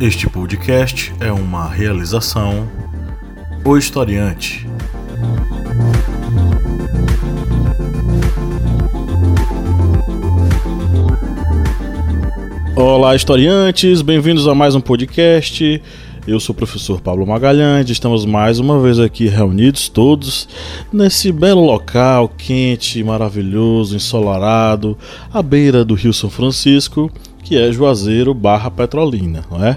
Este podcast é uma realização O Historiante. Olá, historiantes, bem-vindos a mais um podcast. Eu sou o professor Pablo Magalhães, estamos mais uma vez aqui reunidos todos nesse belo local quente, maravilhoso, ensolarado, à beira do Rio São Francisco, que é Juazeiro barra Petrolina, não é?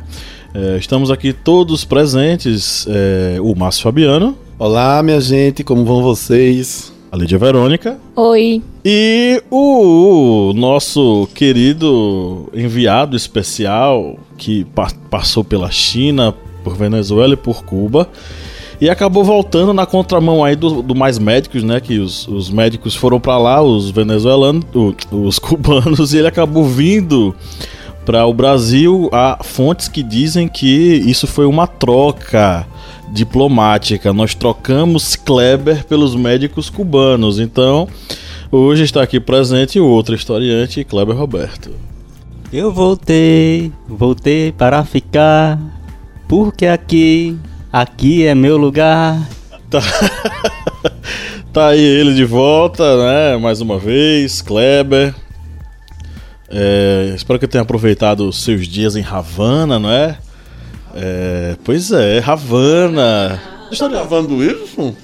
é estamos aqui todos presentes, é, o Márcio Fabiano. Olá, minha gente, como vão vocês? A Lídia Verônica. Oi. E o nosso querido enviado especial que pa passou pela China, por Venezuela e por Cuba. E acabou voltando na contramão aí do, do mais médicos, né? Que os, os médicos foram para lá, os venezuelanos, os cubanos, e ele acabou vindo para o Brasil. Há fontes que dizem que isso foi uma troca diplomática. Nós trocamos Kleber pelos médicos cubanos. Então, hoje está aqui presente o outro historiante, Kleber Roberto. Eu voltei, voltei para ficar, porque aqui, aqui é meu lugar. Tá, tá aí ele de volta, né? Mais uma vez, Kleber. É, espero que tenha aproveitado os seus dias em Havana, não é? É, pois é, Havana. Você está gravando isso?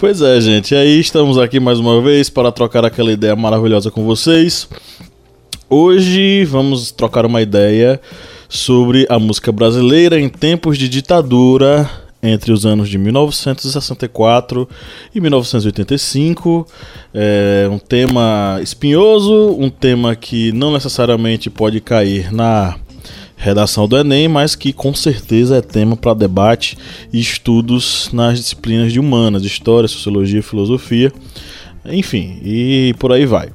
Pois é, gente. E aí estamos aqui mais uma vez para trocar aquela ideia maravilhosa com vocês. Hoje vamos trocar uma ideia sobre a música brasileira em tempos de ditadura entre os anos de 1964 e 1985. É um tema espinhoso, um tema que não necessariamente pode cair na redação do Enem, mas que com certeza é tema para debate e estudos nas disciplinas de humanas, história, sociologia, filosofia, enfim, e por aí vai.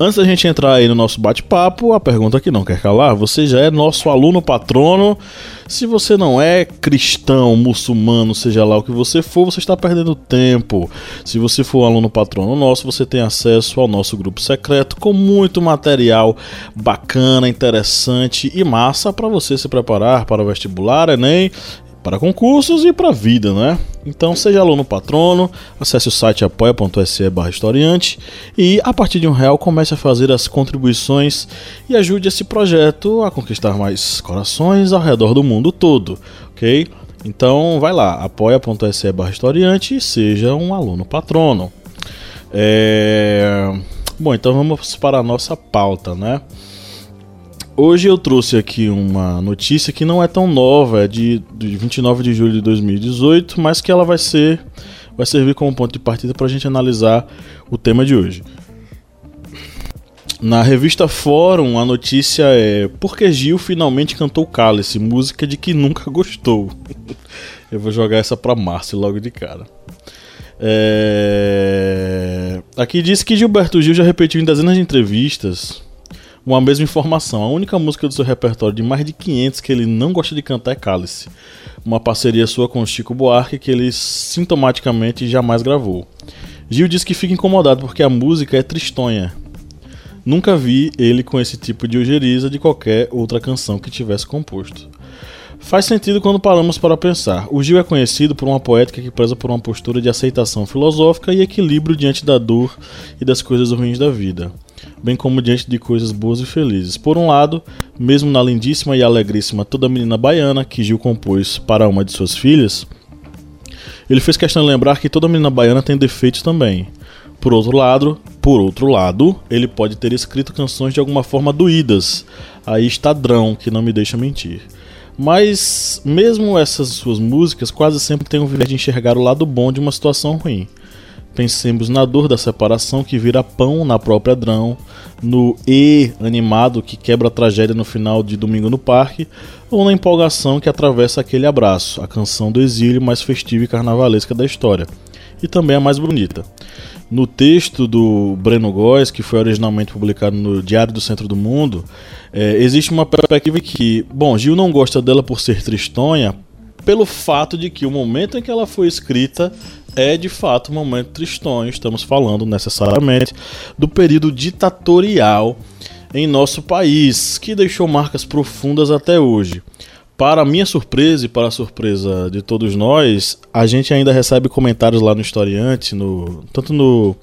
Antes da gente entrar aí no nosso bate-papo, a pergunta que não quer calar: você já é nosso aluno patrono? Se você não é cristão, muçulmano, seja lá o que você for, você está perdendo tempo. Se você for um aluno patrono nosso, você tem acesso ao nosso grupo secreto com muito material bacana, interessante e massa para você se preparar para o vestibular, Enem para concursos e para a vida, né? Então seja aluno patrono, acesse o site apoia.se barra historiante e a partir de um real comece a fazer as contribuições e ajude esse projeto a conquistar mais corações ao redor do mundo todo, ok? Então vai lá, apoia.se barra historiante e seja um aluno patrono. É... Bom, então vamos para a nossa pauta, né? Hoje eu trouxe aqui uma notícia que não é tão nova, é de, de 29 de julho de 2018, mas que ela vai ser vai servir como ponto de partida para a gente analisar o tema de hoje. Na revista Fórum, a notícia é Por que Gil finalmente cantou Cálice, música de que nunca gostou. Eu vou jogar essa para Márcio logo de cara. É... Aqui diz que Gilberto Gil já repetiu em dezenas de entrevistas uma mesma informação. A única música do seu repertório de mais de 500 que ele não gosta de cantar é Cálice, uma parceria sua com Chico Buarque que ele sintomaticamente jamais gravou. Gil diz que fica incomodado porque a música é tristonha. Nunca vi ele com esse tipo de ojeriza de qualquer outra canção que tivesse composto. Faz sentido quando paramos para pensar. O Gil é conhecido por uma poética que preza por uma postura de aceitação filosófica e equilíbrio diante da dor e das coisas ruins da vida bem como diante de coisas boas e felizes. Por um lado, mesmo na lindíssima e alegríssima Toda Menina Baiana, que Gil compôs para uma de suas filhas, ele fez questão de lembrar que toda menina baiana tem defeitos também. Por outro lado, por outro lado, ele pode ter escrito canções de alguma forma doídas. Aí está Drão, que não me deixa mentir. Mas mesmo essas suas músicas quase sempre têm o viés de enxergar o lado bom de uma situação ruim. Pensemos na dor da separação que vira pão na própria Drão, no E animado que quebra a tragédia no final de Domingo no Parque, ou na empolgação que atravessa aquele abraço, a canção do exílio mais festiva e carnavalesca da história, e também a mais bonita. No texto do Breno Góes, que foi originalmente publicado no Diário do Centro do Mundo, é, existe uma perspectiva que, bom, Gil não gosta dela por ser tristonha, pelo fato de que o momento em que ela foi escrita é de fato um momento tristonho. Estamos falando necessariamente do período ditatorial em nosso país, que deixou marcas profundas até hoje. Para minha surpresa e para a surpresa de todos nós, a gente ainda recebe comentários lá no Historiante, no, tanto no,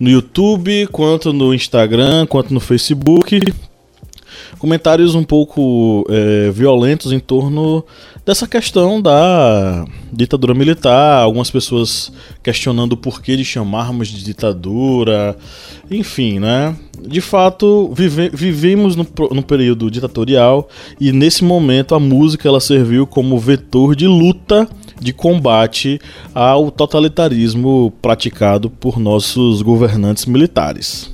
no YouTube, quanto no Instagram, quanto no Facebook. Comentários um pouco é, violentos em torno dessa questão da ditadura militar, algumas pessoas questionando o porquê de chamarmos de ditadura, enfim, né? De fato, vive, vivemos no, no período ditatorial e nesse momento a música ela serviu como vetor de luta, de combate ao totalitarismo praticado por nossos governantes militares.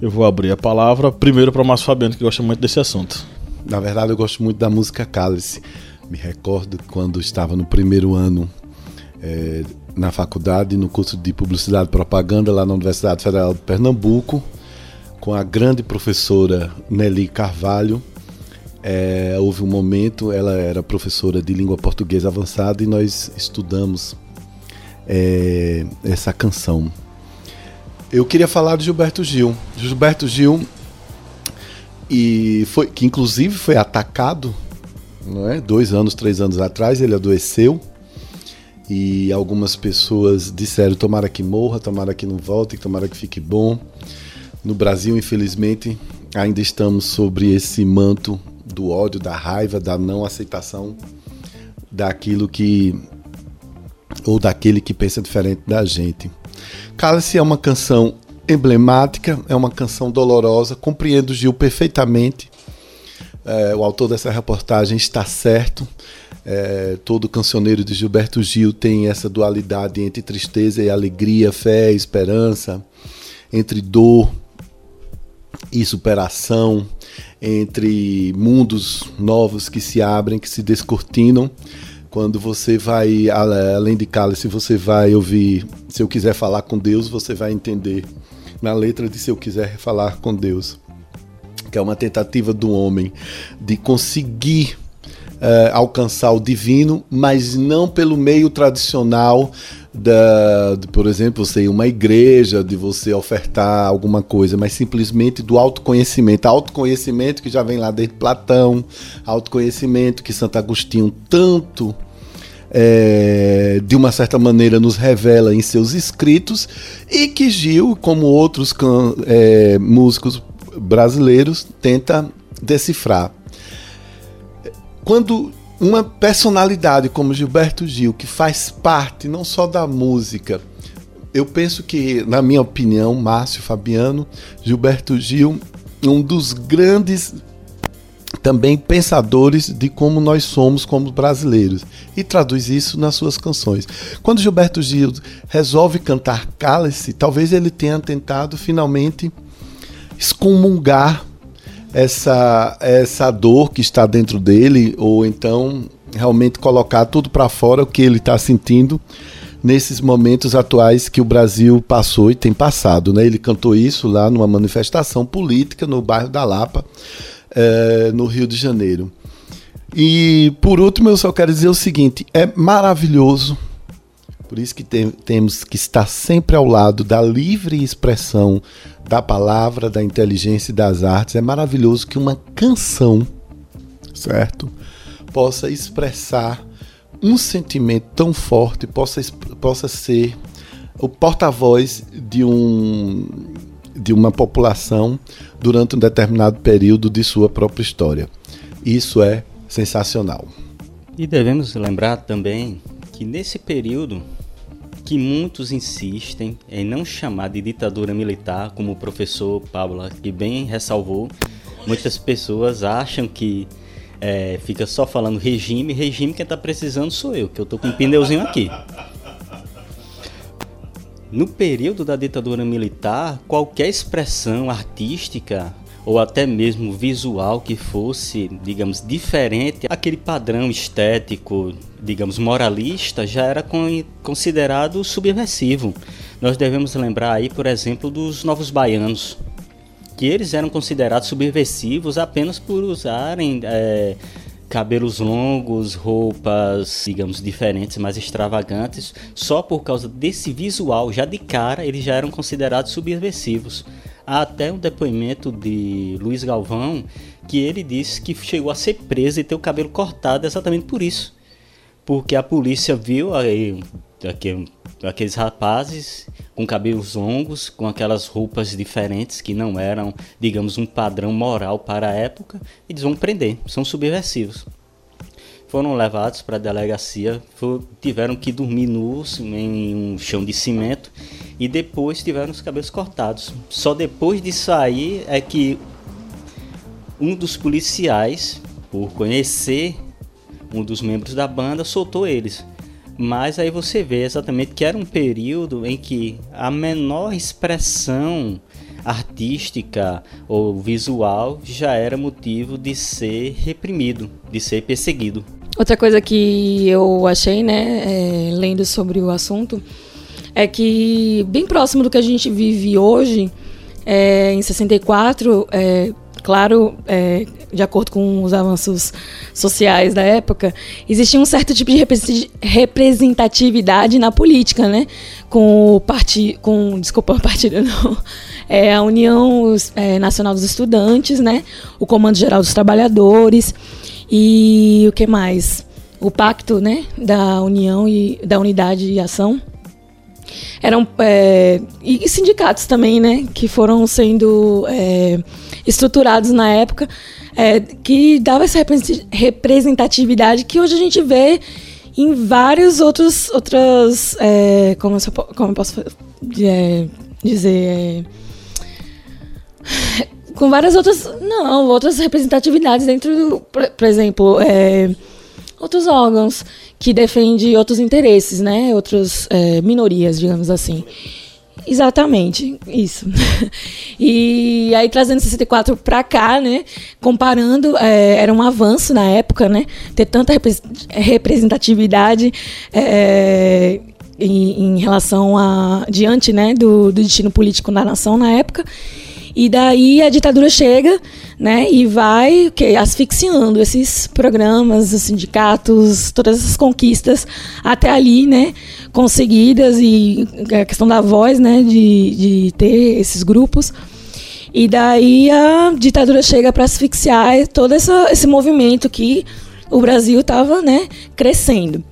Eu vou abrir a palavra primeiro para o Márcio Fabiano, que gosta muito desse assunto. Na verdade, eu gosto muito da música Cálice. Me recordo quando estava no primeiro ano é, na faculdade, no curso de Publicidade e Propaganda, lá na Universidade Federal de Pernambuco, com a grande professora Nelly Carvalho. É, houve um momento, ela era professora de língua portuguesa avançada e nós estudamos é, essa canção. Eu queria falar de Gilberto Gil. Gilberto Gil, e foi, que inclusive foi atacado não é? Dois anos, três anos atrás, ele adoeceu e algumas pessoas disseram: tomara que morra, tomara que não volte, tomara que fique bom. No Brasil, infelizmente, ainda estamos sobre esse manto do ódio, da raiva, da não aceitação daquilo que ou daquele que pensa diferente da gente. Cálice é uma canção emblemática, é uma canção dolorosa, compreendo Gil perfeitamente é, o autor dessa reportagem está certo. É, todo cancioneiro de Gilberto Gil tem essa dualidade entre tristeza e alegria, fé e esperança, entre dor e superação, entre mundos novos que se abrem, que se descortinam. Quando você vai, além de cálice, você vai ouvir Se Eu Quiser Falar com Deus, você vai entender na letra de Se Eu Quiser Falar com Deus que é uma tentativa do homem de conseguir uh, alcançar o divino, mas não pelo meio tradicional da, de, por exemplo, você uma igreja, de você ofertar alguma coisa, mas simplesmente do autoconhecimento. Autoconhecimento que já vem lá desde Platão, autoconhecimento que Santo Agostinho tanto é, de uma certa maneira nos revela em seus escritos e que Gil, como outros can, é, músicos brasileiros tenta decifrar. Quando uma personalidade como Gilberto Gil, que faz parte não só da música, eu penso que, na minha opinião, Márcio Fabiano, Gilberto Gil, um dos grandes também pensadores de como nós somos como brasileiros e traduz isso nas suas canções. Quando Gilberto Gil resolve cantar Cálice, talvez ele tenha tentado finalmente excomungar essa, essa dor que está dentro dele, ou então realmente colocar tudo para fora o que ele está sentindo nesses momentos atuais que o Brasil passou e tem passado. Né? Ele cantou isso lá numa manifestação política no bairro da Lapa, é, no Rio de Janeiro. E por último, eu só quero dizer o seguinte: é maravilhoso por isso que tem, temos que estar sempre ao lado da livre expressão da palavra, da inteligência e das artes. É maravilhoso que uma canção, certo, possa expressar um sentimento tão forte, possa, possa ser o porta-voz de um de uma população durante um determinado período de sua própria história. Isso é sensacional. E devemos lembrar também que nesse período que muitos insistem em não chamar de ditadura militar, como o professor Pablo que bem ressalvou, muitas pessoas acham que é, fica só falando regime, regime quem está precisando sou eu, que eu tô com um pneuzinho aqui. No período da ditadura militar, qualquer expressão artística ou até mesmo visual que fosse, digamos, diferente, aquele padrão estético, digamos, moralista, já era considerado subversivo. Nós devemos lembrar aí, por exemplo, dos Novos Baianos, que eles eram considerados subversivos apenas por usarem é, cabelos longos, roupas, digamos, diferentes, mais extravagantes, só por causa desse visual, já de cara, eles já eram considerados subversivos. Há até um depoimento de Luiz Galvão que ele disse que chegou a ser preso e ter o cabelo cortado exatamente por isso. Porque a polícia viu aí, aqueles rapazes com cabelos longos, com aquelas roupas diferentes que não eram, digamos, um padrão moral para a época, eles vão prender, são subversivos. Foram levados para a delegacia, tiveram que dormir nus em um chão de cimento e depois tiveram os cabelos cortados. Só depois de sair é que um dos policiais, por conhecer um dos membros da banda, soltou eles. Mas aí você vê exatamente que era um período em que a menor expressão artística ou visual já era motivo de ser reprimido, de ser perseguido. Outra coisa que eu achei, né, é, lendo sobre o assunto, é que bem próximo do que a gente vive hoje, é, em 64, é, claro, é, de acordo com os avanços sociais da época, existia um certo tipo de representatividade na política, né? Com o partido, com, desculpa, partido não, é, a União é, Nacional dos Estudantes, né? O Comando Geral dos Trabalhadores e o que mais? O Pacto, né? Da União e da Unidade e Ação eram é, e sindicatos também, né, que foram sendo é, estruturados na época, é, que dava essa representatividade que hoje a gente vê em vários outros outras é, como, eu, como eu posso é, dizer é, com várias outras não outras representatividades dentro do, por, por exemplo outros órgãos que defende outros interesses, né? Outras é, minorias, digamos assim. Exatamente, isso. e aí trazendo 64 para cá, né? Comparando, é, era um avanço na época, né? Ter tanta representatividade é, em, em, relação a diante, né? Do, do destino político da nação na época. E daí a ditadura chega, né, e vai que asfixiando esses programas, os sindicatos, todas essas conquistas até ali, né, conseguidas e a questão da voz, né, de, de ter esses grupos. E daí a ditadura chega para asfixiar todo essa, esse movimento que o Brasil estava, né, crescendo.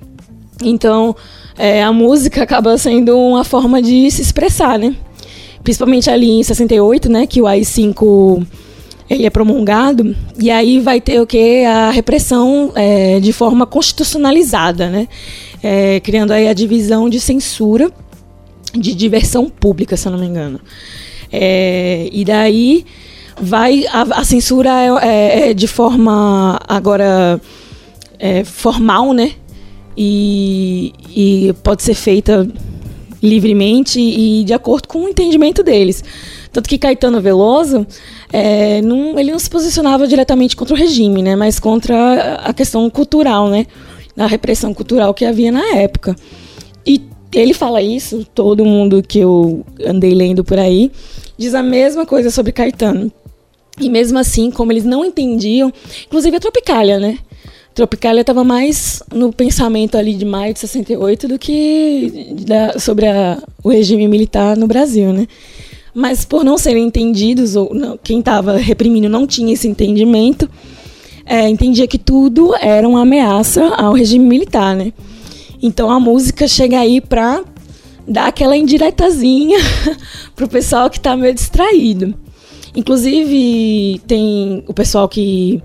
Então, é, a música acaba sendo uma forma de se expressar, né? Principalmente ali em 68, né, que o AI-5 ele é promulgado, e aí vai ter o que? A repressão é, de forma constitucionalizada, né? É, criando aí a divisão de censura de diversão pública, se eu não me engano. É, e daí vai a, a censura é, é, é de forma agora é, formal, né? E, e pode ser feita livremente e de acordo com o entendimento deles. Tanto que Caetano Veloso, é, não, ele não se posicionava diretamente contra o regime, né, mas contra a questão cultural, né, a repressão cultural que havia na época. E ele fala isso, todo mundo que eu andei lendo por aí, diz a mesma coisa sobre Caetano. E mesmo assim, como eles não entendiam, inclusive a Tropicália, né? Tropicália estava mais no pensamento ali de maio de 68 do que da, sobre a, o regime militar no Brasil, né? Mas por não serem entendidos, ou não, quem estava reprimindo não tinha esse entendimento, é, entendia que tudo era uma ameaça ao regime militar, né? Então a música chega aí para dar aquela indiretazinha pro pessoal que está meio distraído. Inclusive tem o pessoal que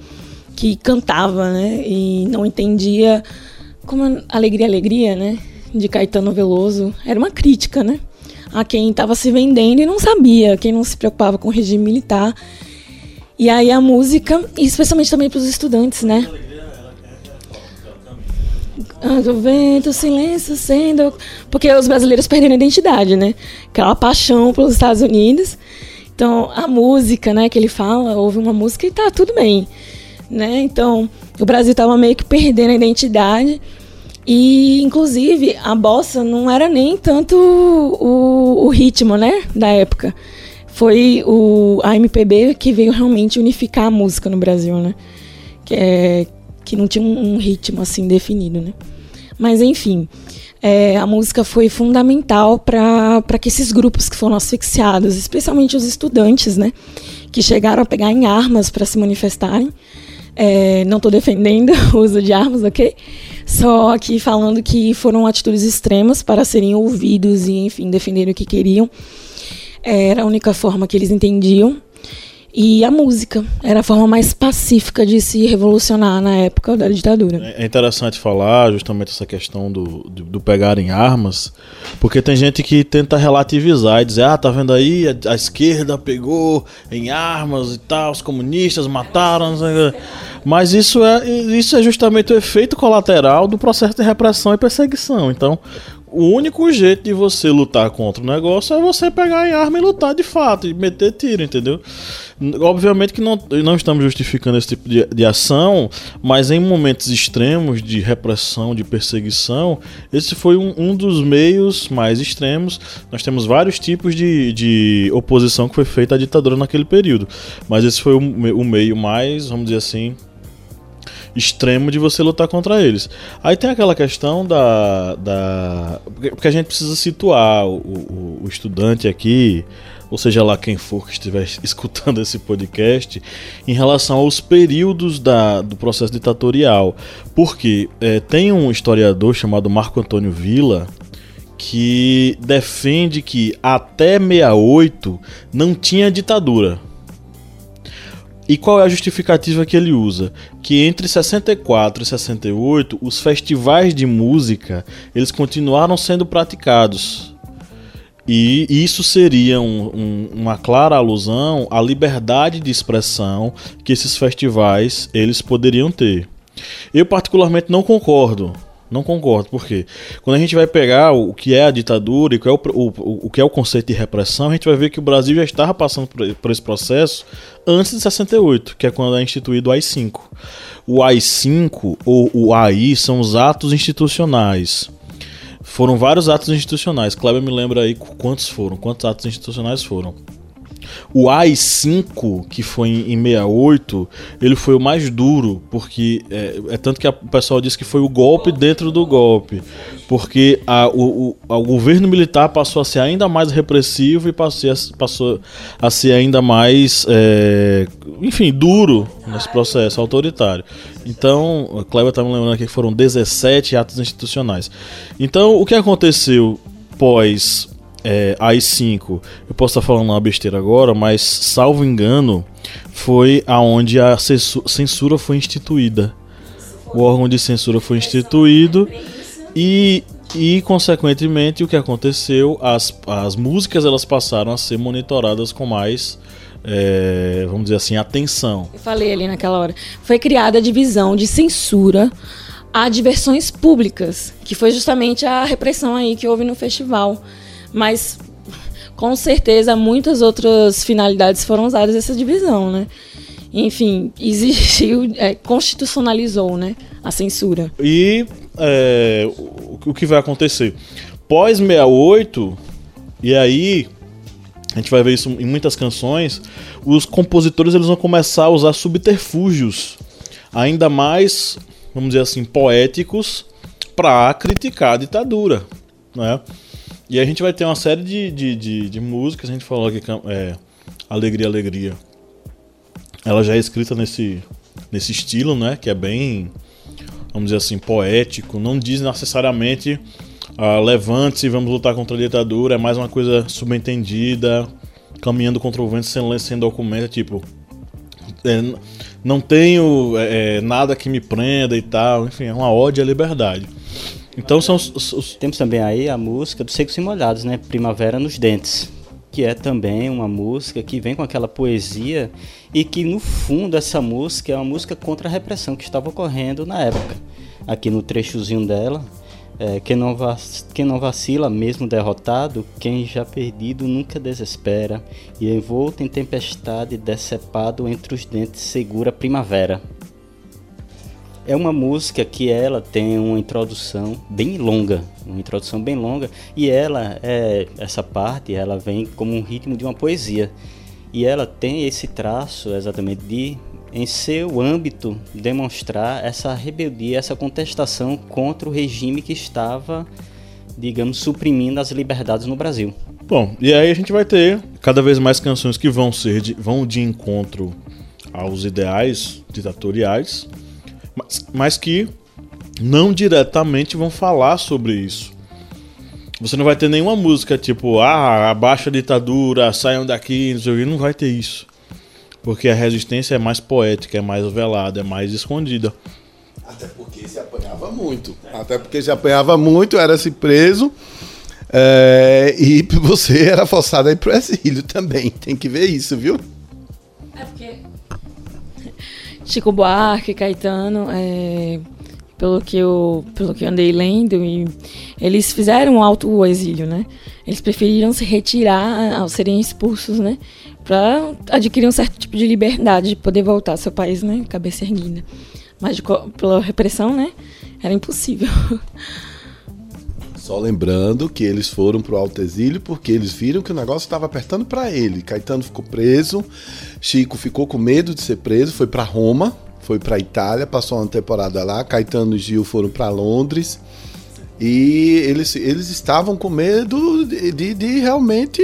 que cantava, né? E não entendia como Alegria, Alegria, né? De Caetano Veloso. Era uma crítica, né? A quem estava se vendendo e não sabia, quem não se preocupava com o regime militar. E aí a música, especialmente também para os estudantes, né? Do vento, silêncio, sendo. Porque os brasileiros perderam a identidade, né? Aquela paixão pelos Estados Unidos. Então, a música, né, que ele fala, ouve uma música e tá tudo bem né? Então, o Brasil estava meio que perdendo a identidade. E, inclusive, a bossa não era nem tanto o, o ritmo, né, da época. Foi o, a MPB que veio realmente unificar a música no Brasil, né? Que, é, que não tinha um, um ritmo assim definido, né? Mas enfim, é, a música foi fundamental para que esses grupos que foram asfixiados, especialmente os estudantes, né, que chegaram a pegar em armas para se manifestarem. É, não estou defendendo o uso de armas, ok? Só que falando que foram atitudes extremas para serem ouvidos e, enfim, defenderem o que queriam. Era a única forma que eles entendiam e a música era a forma mais pacífica de se revolucionar na época da ditadura. É interessante falar justamente essa questão do, do, do pegar em armas, porque tem gente que tenta relativizar e dizer: ah, tá vendo aí, a, a esquerda pegou em armas e tal, os comunistas mataram. Mas isso é, isso é justamente o efeito colateral do processo de repressão e perseguição. Então, o único jeito de você lutar contra o negócio é você pegar em arma e lutar de fato, e meter tiro, entendeu? Obviamente que não, não estamos justificando esse tipo de, de ação, mas em momentos extremos de repressão, de perseguição, esse foi um, um dos meios mais extremos. Nós temos vários tipos de, de oposição que foi feita à ditadura naquele período, mas esse foi o, o meio mais, vamos dizer assim, extremo de você lutar contra eles. Aí tem aquela questão da. da porque a gente precisa situar o, o, o estudante aqui, ou seja lá quem for que estiver escutando esse podcast, em relação aos períodos da, do processo ditatorial. Porque é, tem um historiador chamado Marco Antônio Villa que defende que até 68 não tinha ditadura. E qual é a justificativa que ele usa? Que entre 64 e 68, os festivais de música, eles continuaram sendo praticados. E isso seria um, um, uma clara alusão à liberdade de expressão que esses festivais eles poderiam ter. Eu particularmente não concordo não concordo, porque quando a gente vai pegar o que é a ditadura e o que é o, o, o que é o conceito de repressão, a gente vai ver que o Brasil já estava passando por, por esse processo antes de 68, que é quando é instituído o AI-5. O AI-5 ou o AI são os atos institucionais. Foram vários atos institucionais. Kleber me lembra aí quantos foram, quantos atos institucionais foram. O AI-5, que foi em, 68, ele foi o mais duro, porque é, é tanto que a, o pessoal disse que foi o golpe dentro do golpe, porque a, o, o, o, governo militar passou a ser ainda mais repressivo e passou a, passou a ser ainda mais, é, enfim, duro nesse processo autoritário. Então, o Kleber está me lembrando aqui que foram 17 atos institucionais. Então, o que aconteceu pós é, AI-5, eu posso estar falando uma besteira agora, mas salvo engano, foi aonde a censura foi instituída. O órgão de censura foi instituído e, e consequentemente, o que aconteceu, as, as músicas elas passaram a ser monitoradas com mais é, vamos dizer assim, atenção. Eu falei ali naquela hora. Foi criada a divisão de censura a diversões públicas, que foi justamente a repressão aí que houve no festival. Mas com certeza muitas outras finalidades foram usadas essa divisão, né? Enfim, existiu, é, constitucionalizou, né, a censura. E é, o, que vai acontecer? Pós 68, e aí a gente vai ver isso em muitas canções, os compositores eles vão começar a usar subterfúgios ainda mais, vamos dizer assim, poéticos para criticar a ditadura, né? E a gente vai ter uma série de, de, de, de músicas, a gente falou aqui, é, Alegria, Alegria. Ela já é escrita nesse, nesse estilo, né? Que é bem, vamos dizer assim, poético. Não diz necessariamente ah, levante-se, vamos lutar contra a ditadura. É mais uma coisa subentendida, caminhando contra o vento sem, sem documento. Tipo, é, não tenho é, é, nada que me prenda e tal. Enfim, é uma ode à liberdade. Então são os, os... Temos também aí a música dos Secos e Molhados, né? Primavera nos Dentes. Que é também uma música que vem com aquela poesia e que no fundo essa música é uma música contra a repressão que estava ocorrendo na época. Aqui no trechozinho dela, é, quem, não quem não vacila, mesmo derrotado, quem já perdido nunca desespera, e envolto em tempestade, decepado entre os dentes, segura a primavera. É uma música que ela tem uma introdução bem longa, uma introdução bem longa, e ela é essa parte, ela vem como um ritmo de uma poesia. E ela tem esse traço exatamente de em seu âmbito, demonstrar essa rebeldia, essa contestação contra o regime que estava, digamos, suprimindo as liberdades no Brasil. Bom, e aí a gente vai ter cada vez mais canções que vão ser de, vão de encontro aos ideais ditatoriais, mas, mas que não diretamente vão falar sobre isso. Você não vai ter nenhuma música tipo, ah, abaixa a ditadura, saiam daqui, não sei o que, não vai ter isso. Porque a resistência é mais poética, é mais velada, é mais escondida. Até porque se apanhava muito. Até porque se apanhava muito, era-se preso. É, e você era forçado a ir pro exílio também. Tem que ver isso, viu? Chico Buarque, Caetano, é, pelo, que eu, pelo que eu andei lendo, e eles fizeram um alto exílio, né? Eles preferiram se retirar ao serem expulsos, né? Para adquirir um certo tipo de liberdade de poder voltar ao seu país, né? Cabeça erguida. Mas de, pela repressão, né? Era impossível. Só lembrando que eles foram pro alto exílio porque eles viram que o negócio estava apertando para ele. Caetano ficou preso, Chico ficou com medo de ser preso, foi para Roma, foi para Itália, passou uma temporada lá. Caetano e Gil foram para Londres. E eles, eles estavam com medo de, de, de, realmente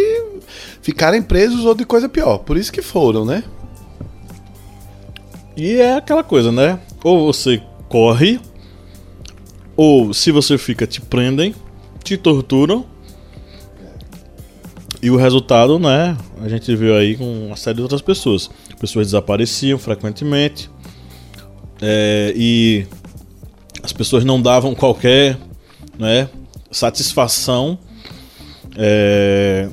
ficarem presos ou de coisa pior. Por isso que foram, né? E é aquela coisa, né? Ou você corre, ou se você fica, te prendem, te torturam. E o resultado, né? A gente viu aí com uma série de outras pessoas. Pessoas desapareciam frequentemente. É, e as pessoas não davam qualquer né, satisfação é,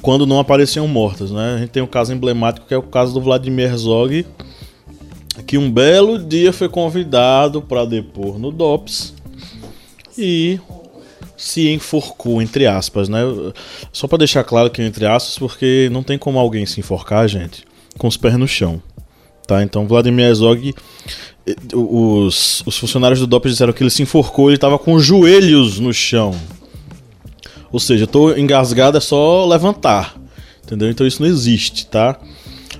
quando não apareciam mortas. Né? A gente tem um caso emblemático que é o caso do Vladimir Herzog, que um belo dia foi convidado para depor no DOPS e se enforcou, entre aspas, né? Só para deixar claro que é entre aspas, porque não tem como alguém se enforcar, gente, com os pés no chão. Tá? Então, Vladimir Herzog, os, os funcionários do DOP disseram que ele se enforcou, ele estava com os joelhos no chão. Ou seja, tô engasgado, é só levantar. Entendeu? Então isso não existe, tá?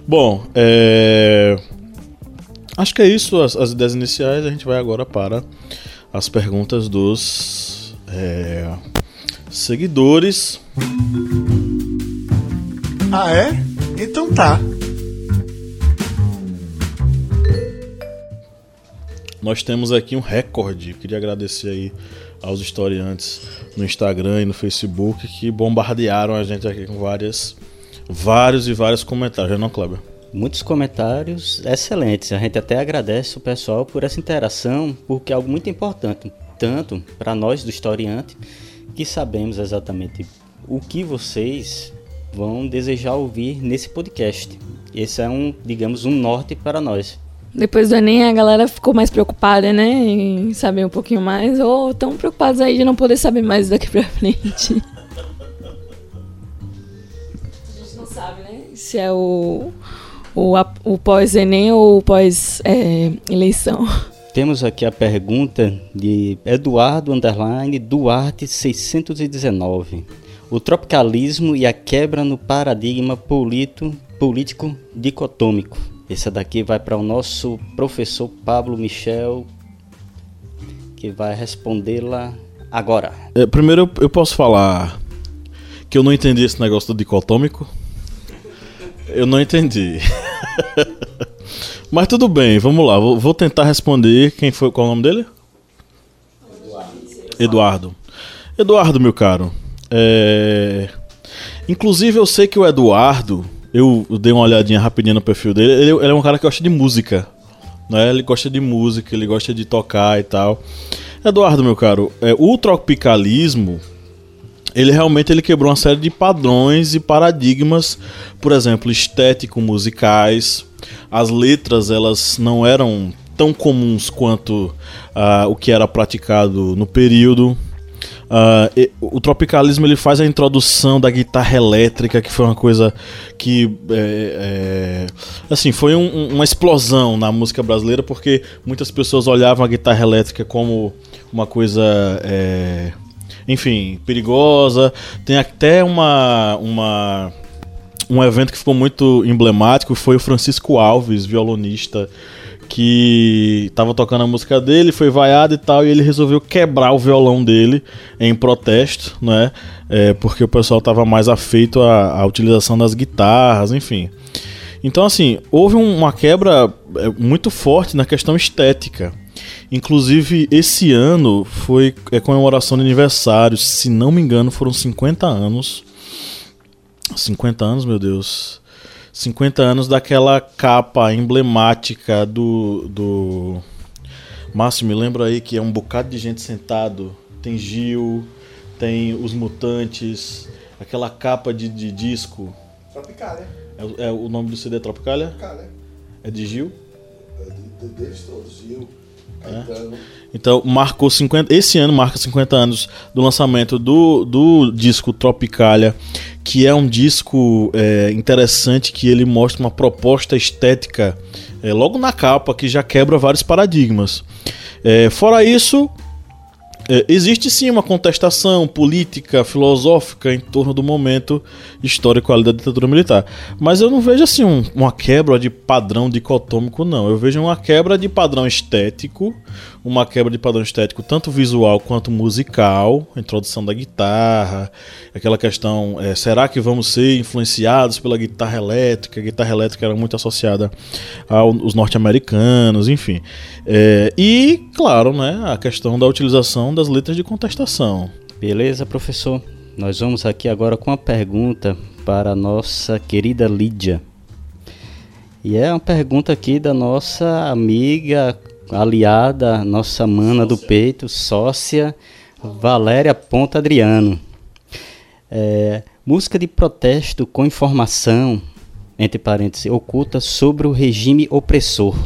Bom, é... acho que é isso, as, as ideias iniciais. A gente vai agora para as perguntas dos é, seguidores. Ah, é? Então tá. Nós temos aqui um recorde. Queria agradecer aí aos historiantes no Instagram e no Facebook que bombardearam a gente aqui com várias, vários e vários comentários, não, Kleber? Muitos comentários excelentes. A gente até agradece o pessoal por essa interação, porque é algo muito importante tanto para nós do historiante que sabemos exatamente o que vocês vão desejar ouvir nesse podcast. Esse é um, digamos, um norte para nós. Depois do Enem, a galera ficou mais preocupada, né? Em saber um pouquinho mais, ou tão preocupados aí de não poder saber mais daqui pra frente. a gente não sabe, né? Se é o, o, o pós-Enem ou o pós-eleição. É, temos aqui a pergunta de Eduardo Underline Duarte 619. O tropicalismo e a quebra no paradigma polito, político dicotômico. Esse daqui vai para o nosso professor Pablo Michel, que vai respondê-la agora. É, primeiro eu posso falar que eu não entendi esse negócio do dicotômico. Eu não entendi. Mas tudo bem, vamos lá. Vou, vou tentar responder. Quem foi? Qual é o nome dele? Eduardo. Eduardo, meu caro. É... Inclusive, eu sei que o Eduardo. Eu dei uma olhadinha rapidinho no perfil dele. Ele, ele é um cara que gosta de música. Né? Ele gosta de música, ele gosta de tocar e tal. Eduardo, meu caro, é, o tropicalismo ele realmente ele quebrou uma série de padrões e paradigmas, por exemplo, estético musicais, as letras elas não eram tão comuns quanto uh, o que era praticado no período. Uh, o tropicalismo ele faz a introdução da guitarra elétrica, que foi uma coisa que é, é, assim foi um, uma explosão na música brasileira, porque muitas pessoas olhavam a guitarra elétrica como uma coisa é, enfim perigosa. Tem até uma uma um evento que ficou muito emblemático foi o Francisco Alves, violonista, que estava tocando a música dele, foi vaiado e tal, e ele resolveu quebrar o violão dele em protesto, né? É, porque o pessoal estava mais afeito à, à, utilização das guitarras, enfim. Então, assim, houve um, uma quebra é, muito forte na questão estética. Inclusive, esse ano foi é, comemoração de aniversário, se não me engano, foram 50 anos. 50 anos, meu Deus. 50 anos daquela capa emblemática do. do... Márcio, me lembra aí que é um bocado de gente sentado. Tem Gil, tem os Mutantes, aquela capa de, de disco. Tropicália. É, é, o nome do CD Tropicália? Tropicália. É de Gil? É de, de, deles todos, Gil. É. Então, marcou 50. Esse ano marca 50 anos do lançamento do, do disco Tropicália, que é um disco é, interessante que ele mostra uma proposta estética é, logo na capa que já quebra vários paradigmas. É, fora isso, é, existe sim uma contestação política, filosófica em torno do momento histórico ali da ditadura militar. Mas eu não vejo assim um, uma quebra de padrão dicotômico, não. Eu vejo uma quebra de padrão estético, uma quebra de padrão estético tanto visual quanto musical, introdução da guitarra, aquela questão, é, será que vamos ser influenciados pela guitarra elétrica? A guitarra elétrica era muito associada aos norte-americanos, enfim. É, e, claro, né, a questão da utilização das letras de contestação. Beleza, professor. Nós vamos aqui agora com uma pergunta para a nossa querida Lídia. E é uma pergunta aqui da nossa amiga, aliada, nossa mana do peito, sócia, Valéria Ponta Adriano. É, música de protesto com informação, entre parênteses, oculta sobre o regime opressor.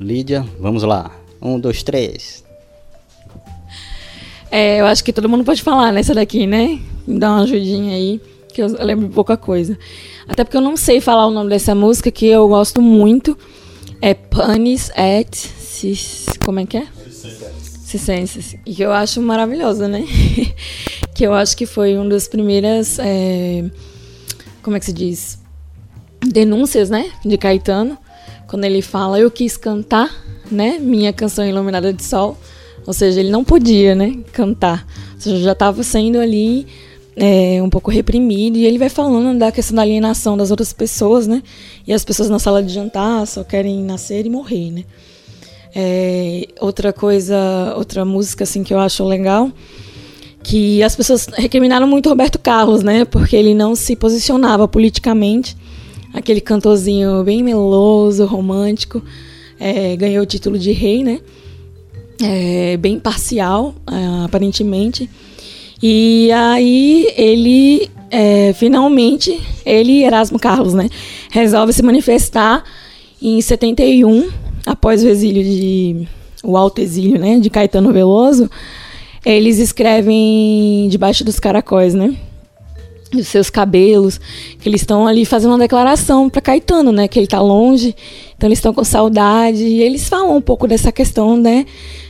Lídia, vamos lá. Um, dois, três. É, eu acho que todo mundo pode falar nessa daqui, né? Me dá uma ajudinha aí, que eu lembro pouca coisa. Até porque eu não sei falar o nome dessa música, que eu gosto muito. É Panis et Cis... Como é que é? Cicenses. E que eu acho maravilhosa, né? que eu acho que foi uma das primeiras... É... Como é que se diz? Denúncias, né? De Caetano. Quando ele fala, eu quis cantar, né? Minha canção Iluminada de Sol. Ou seja, ele não podia, né? Cantar. Ou seja, já estava sendo ali é, um pouco reprimido. E ele vai falando da questão da alienação das outras pessoas, né? E as pessoas na sala de jantar só querem nascer e morrer, né? É, outra coisa, outra música assim que eu acho legal, que as pessoas recriminaram muito Roberto Carlos, né? Porque ele não se posicionava politicamente. Aquele cantorzinho bem meloso, romântico, é, ganhou o título de rei, né? É, bem parcial, é, aparentemente. E aí ele é, finalmente, ele Erasmo Carlos, né, resolve se manifestar em 71, após o exílio de o alto exílio, né, de Caetano Veloso. Eles escrevem debaixo dos caracóis, né? Dos seus cabelos, que eles estão ali fazendo uma declaração para Caetano, né? Que ele está longe, então eles estão com saudade. E eles falam um pouco dessa questão, né?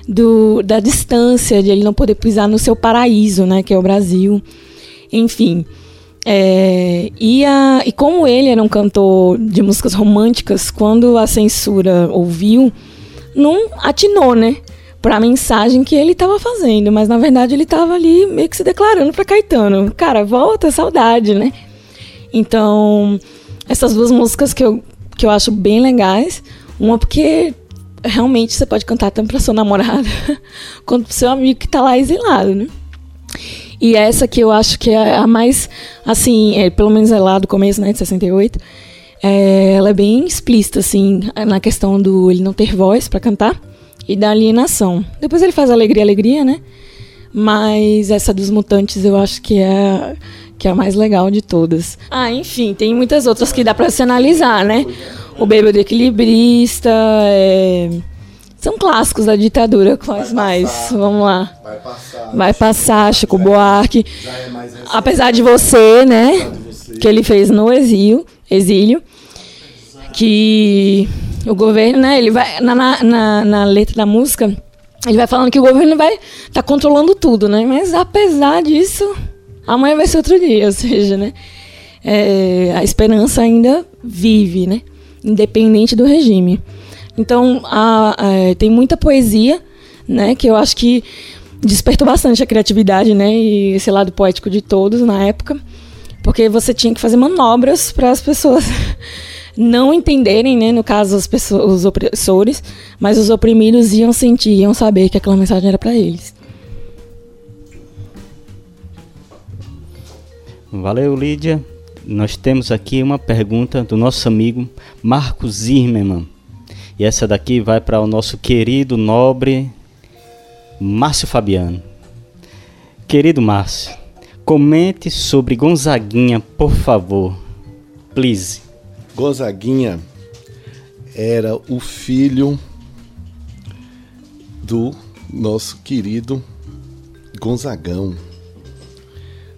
do, da distância, de ele não poder pisar no seu paraíso, né, que é o Brasil. Enfim. É, e, a, e como ele era um cantor de músicas românticas, quando a censura ouviu, não atinou, né? Para a mensagem que ele estava fazendo, mas na verdade ele estava ali meio que se declarando para Caetano: Cara, volta, saudade, né? Então, essas duas músicas que eu, que eu acho bem legais. Uma porque realmente você pode cantar tanto para sua namorada quanto para seu amigo que está lá exilado, né? E essa que eu acho que é a mais, assim, é, pelo menos é lá do começo, né, de 68, é, ela é bem explícita, assim, na questão do ele não ter voz para cantar e da alienação. Depois ele faz Alegria, Alegria, né? Mas essa dos Mutantes eu acho que é, que é a mais legal de todas. Ah, enfim, tem muitas outras que dá para se analisar, né? O Bêbado Equilibrista, é... São clássicos da ditadura, quais mais? Vamos lá. Vai passar. Vai passar, Chico já Buarque. É. Apesar de você, né? Apesar de você. Que ele fez no exílio, exílio. Que o governo, né? Ele vai. Na, na, na letra da música, ele vai falando que o governo vai tá controlando tudo, né? Mas apesar disso, amanhã vai ser outro dia, ou seja, né? é, a esperança ainda vive, né? Independente do regime. Então, a, a, tem muita poesia, né? Que eu acho que despertou bastante a criatividade, né? E esse lado poético de todos na época. Porque você tinha que fazer manobras para as pessoas não entenderem, né? No caso, as pessoas, os opressores, mas os oprimidos iam sentir, iam saber que aquela mensagem era para eles. Valeu, Lídia. Nós temos aqui uma pergunta do nosso amigo Marcos Zimmermann. E essa daqui vai para o nosso querido, nobre Márcio Fabiano. Querido Márcio, comente sobre Gonzaguinha, por favor. Please. Gonzaguinha era o filho do nosso querido Gonzagão.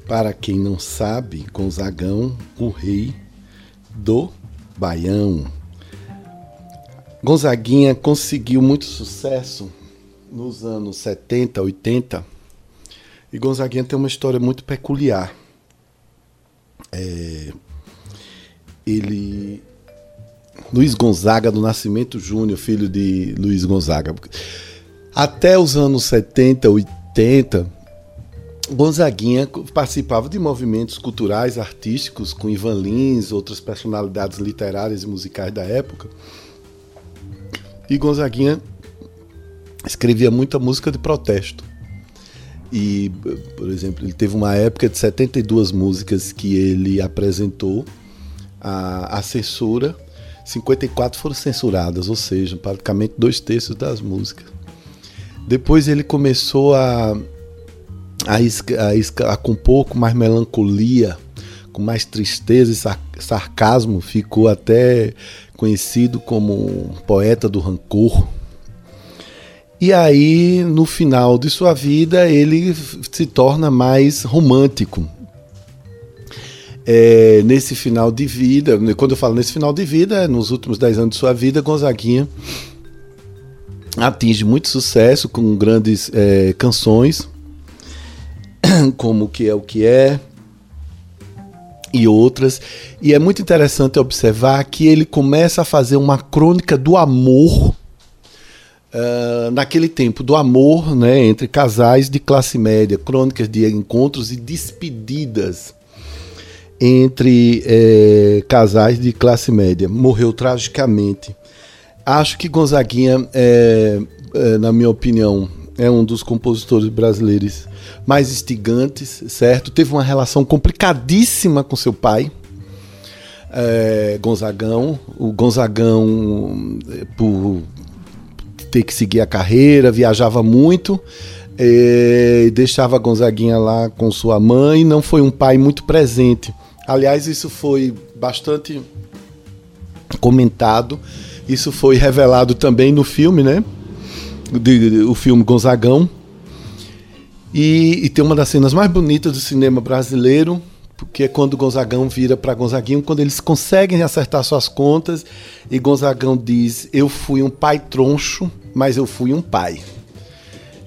Para quem não sabe, Gonzagão, o rei do Baião. Gonzaguinha conseguiu muito sucesso nos anos 70, 80. E Gonzaguinha tem uma história muito peculiar. É, ele. Luiz Gonzaga do Nascimento Júnior, filho de Luiz Gonzaga. Até os anos 70, 80, Gonzaguinha participava de movimentos culturais, artísticos, com Ivan Lins, outras personalidades literárias e musicais da época. E Gonzaguinha escrevia muita música de protesto. E, por exemplo, ele teve uma época de 72 músicas que ele apresentou à, à censura, 54 foram censuradas, ou seja, praticamente dois terços das músicas. Depois ele começou a a, a, a, com um pouco mais melancolia, com mais tristeza e sarcasmo, ficou até conhecido como poeta do rancor. E aí, no final de sua vida, ele se torna mais romântico. É, nesse final de vida, quando eu falo nesse final de vida, nos últimos dez anos de sua vida, Gonzaguinha atinge muito sucesso com grandes é, canções como o que é o que é e outras. E é muito interessante observar que ele começa a fazer uma crônica do amor uh, naquele tempo, do amor né, entre casais de classe média, crônicas de encontros e despedidas entre eh, casais de classe média. Morreu tragicamente. Acho que Gonzaguinha, é, é, na minha opinião, é um dos compositores brasileiros mais instigantes, certo? Teve uma relação complicadíssima com seu pai, é, Gonzagão. O Gonzagão, é, por ter que seguir a carreira, viajava muito. É, deixava Gonzaguinha lá com sua mãe, não foi um pai muito presente. Aliás, isso foi bastante comentado, isso foi revelado também no filme, né? de, de, o filme Gonzagão. E, e, tem uma das cenas mais bonitas do cinema brasileiro, porque é quando Gonzagão vira para Gonzaguinho, quando eles conseguem acertar suas contas, e Gonzagão diz: Eu fui um pai troncho, mas eu fui um pai.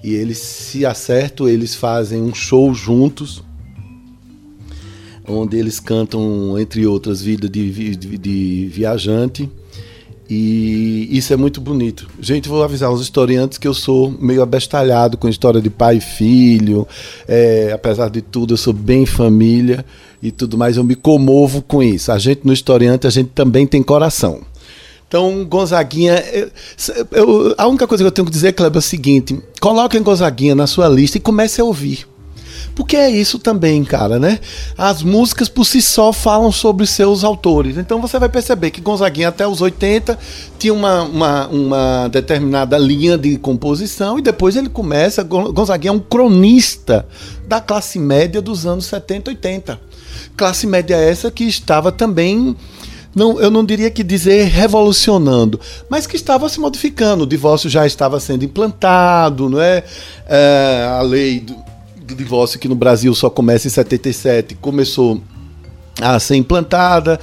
E eles se acertam, eles fazem um show juntos, onde eles cantam, entre outras, Vida de, de, de Viajante e isso é muito bonito. Gente, vou avisar os historiantes que eu sou meio abestalhado com história de pai e filho. É, apesar de tudo, eu sou bem família e tudo mais. Eu me comovo com isso. A gente, no historiante, a gente também tem coração. Então, Gonzaguinha. Eu, eu, a única coisa que eu tenho que dizer, Kleber, é o seguinte: coloquem Gonzaguinha na sua lista e comece a ouvir. Porque é isso também, cara, né? As músicas por si só falam sobre seus autores. Então você vai perceber que Gonzaguinha até os 80 tinha uma, uma, uma determinada linha de composição e depois ele começa. Gonzaguinha é um cronista da classe média dos anos 70, 80. Classe média essa que estava também não, eu não diria que dizer revolucionando, mas que estava se modificando. O divórcio já estava sendo implantado, não é? é a lei do, do divórcio que no Brasil só começa em 77, começou a ser implantada,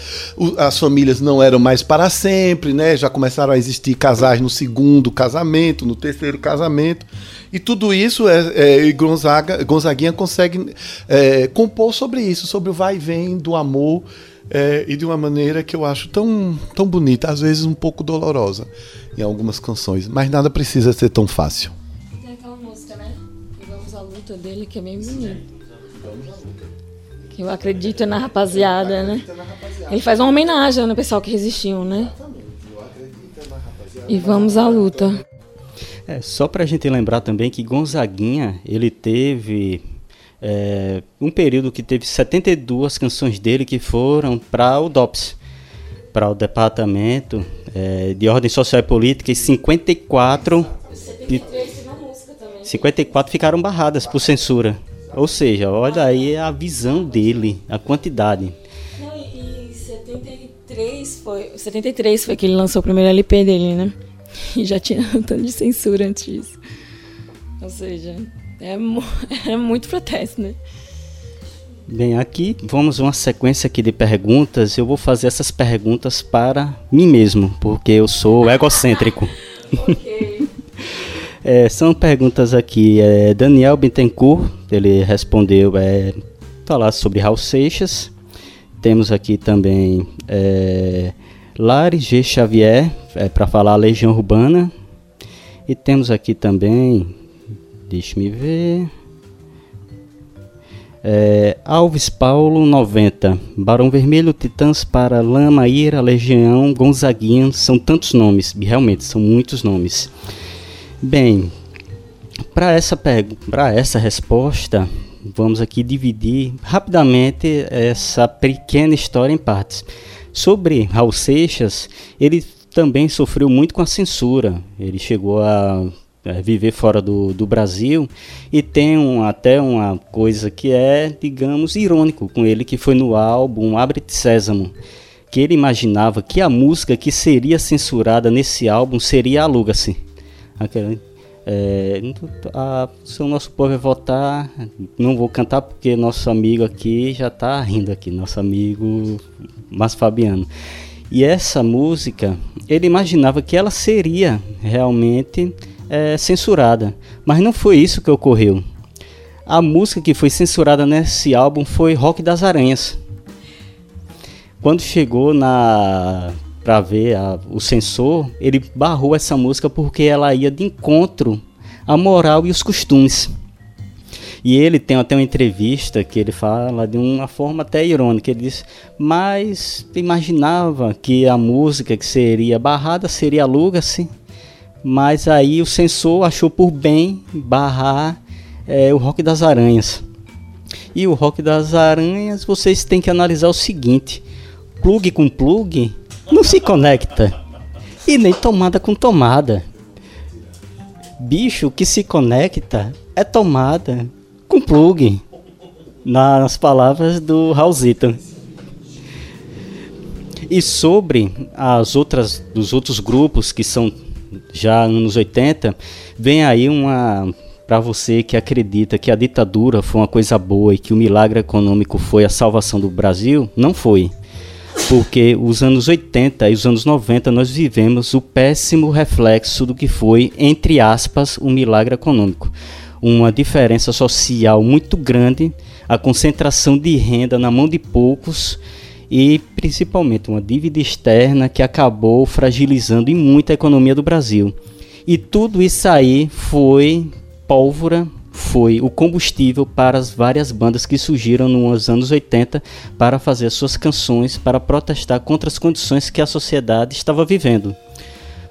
as famílias não eram mais para sempre, né? Já começaram a existir casais no segundo casamento, no terceiro casamento, e tudo isso é, é Gonzaga, Gonzaguinha consegue é, compor sobre isso, sobre o vai e vem do amor é, e de uma maneira que eu acho tão, tão bonita, às vezes um pouco dolorosa em algumas canções, mas nada precisa ser tão fácil. Luta dele que é bem bonito. Vamos à luta. Eu acredito na rapaziada, né? Ele faz uma homenagem no pessoal que resistiu, né? E vamos à luta. É, só para a gente lembrar também que Gonzaguinha, ele teve é, um período que teve 72 canções dele que foram para o DOPS, para o Departamento é, de Ordem Social e Política, e 54, 54 ficaram barradas por censura. Ou seja, olha aí a visão dele, a quantidade. Não, e, e 73 foi, 73 foi que ele lançou o primeiro LP dele, né? E já tinha um tanto de censura antes disso. Ou seja, é, é muito protesto, né? Bem, aqui vamos uma sequência aqui de perguntas. Eu vou fazer essas perguntas para mim mesmo, porque eu sou egocêntrico. ok. É, são perguntas aqui. É, Daniel Bittencourt, ele respondeu é, falar sobre Raul Seixas. Temos aqui também é, Lari G. Xavier, é, para falar Legião Urbana. E temos aqui também, deixe-me ver. É, Alves Paulo 90, Barão Vermelho, Titãs para Lama, Ira, Legião, Gonzaguinha, são tantos nomes, realmente são muitos nomes. Bem, para essa, essa resposta, vamos aqui dividir rapidamente essa pequena história em partes. Sobre Raul Seixas, ele também sofreu muito com a censura. Ele chegou a viver fora do, do Brasil e tem um, até uma coisa que é, digamos, irônico com ele, que foi no álbum Abre-te Sésamo, que ele imaginava que a música que seria censurada nesse álbum seria Aluga-se aquele, é, a, se o nosso povo vai votar, não vou cantar porque nosso amigo aqui já está rindo aqui, nosso amigo Márcio Fabiano. E essa música, ele imaginava que ela seria realmente é, censurada, mas não foi isso que ocorreu. A música que foi censurada nesse álbum foi Rock das Aranhas. Quando chegou na para ver a, o censor, ele barrou essa música porque ela ia de encontro à moral e os costumes. E ele tem até uma entrevista que ele fala de uma forma até irônica. Ele diz: Mas imaginava que a música que seria barrada seria aluga-se. Mas aí o censor achou por bem barrar é, o Rock das Aranhas. E o Rock das Aranhas, vocês têm que analisar o seguinte: plug com plug não se conecta. E nem tomada com tomada. Bicho que se conecta é tomada com plug. Nas palavras do Raulzito. E sobre as outras dos outros grupos que são já anos 80, vem aí uma para você que acredita que a ditadura foi uma coisa boa e que o milagre econômico foi a salvação do Brasil, não foi porque os anos 80 e os anos 90 nós vivemos o péssimo reflexo do que foi, entre aspas, um milagre econômico. Uma diferença social muito grande, a concentração de renda na mão de poucos e principalmente uma dívida externa que acabou fragilizando muito a economia do Brasil. E tudo isso aí foi pólvora foi o combustível para as várias bandas que surgiram nos anos 80 para fazer suas canções para protestar contra as condições que a sociedade estava vivendo.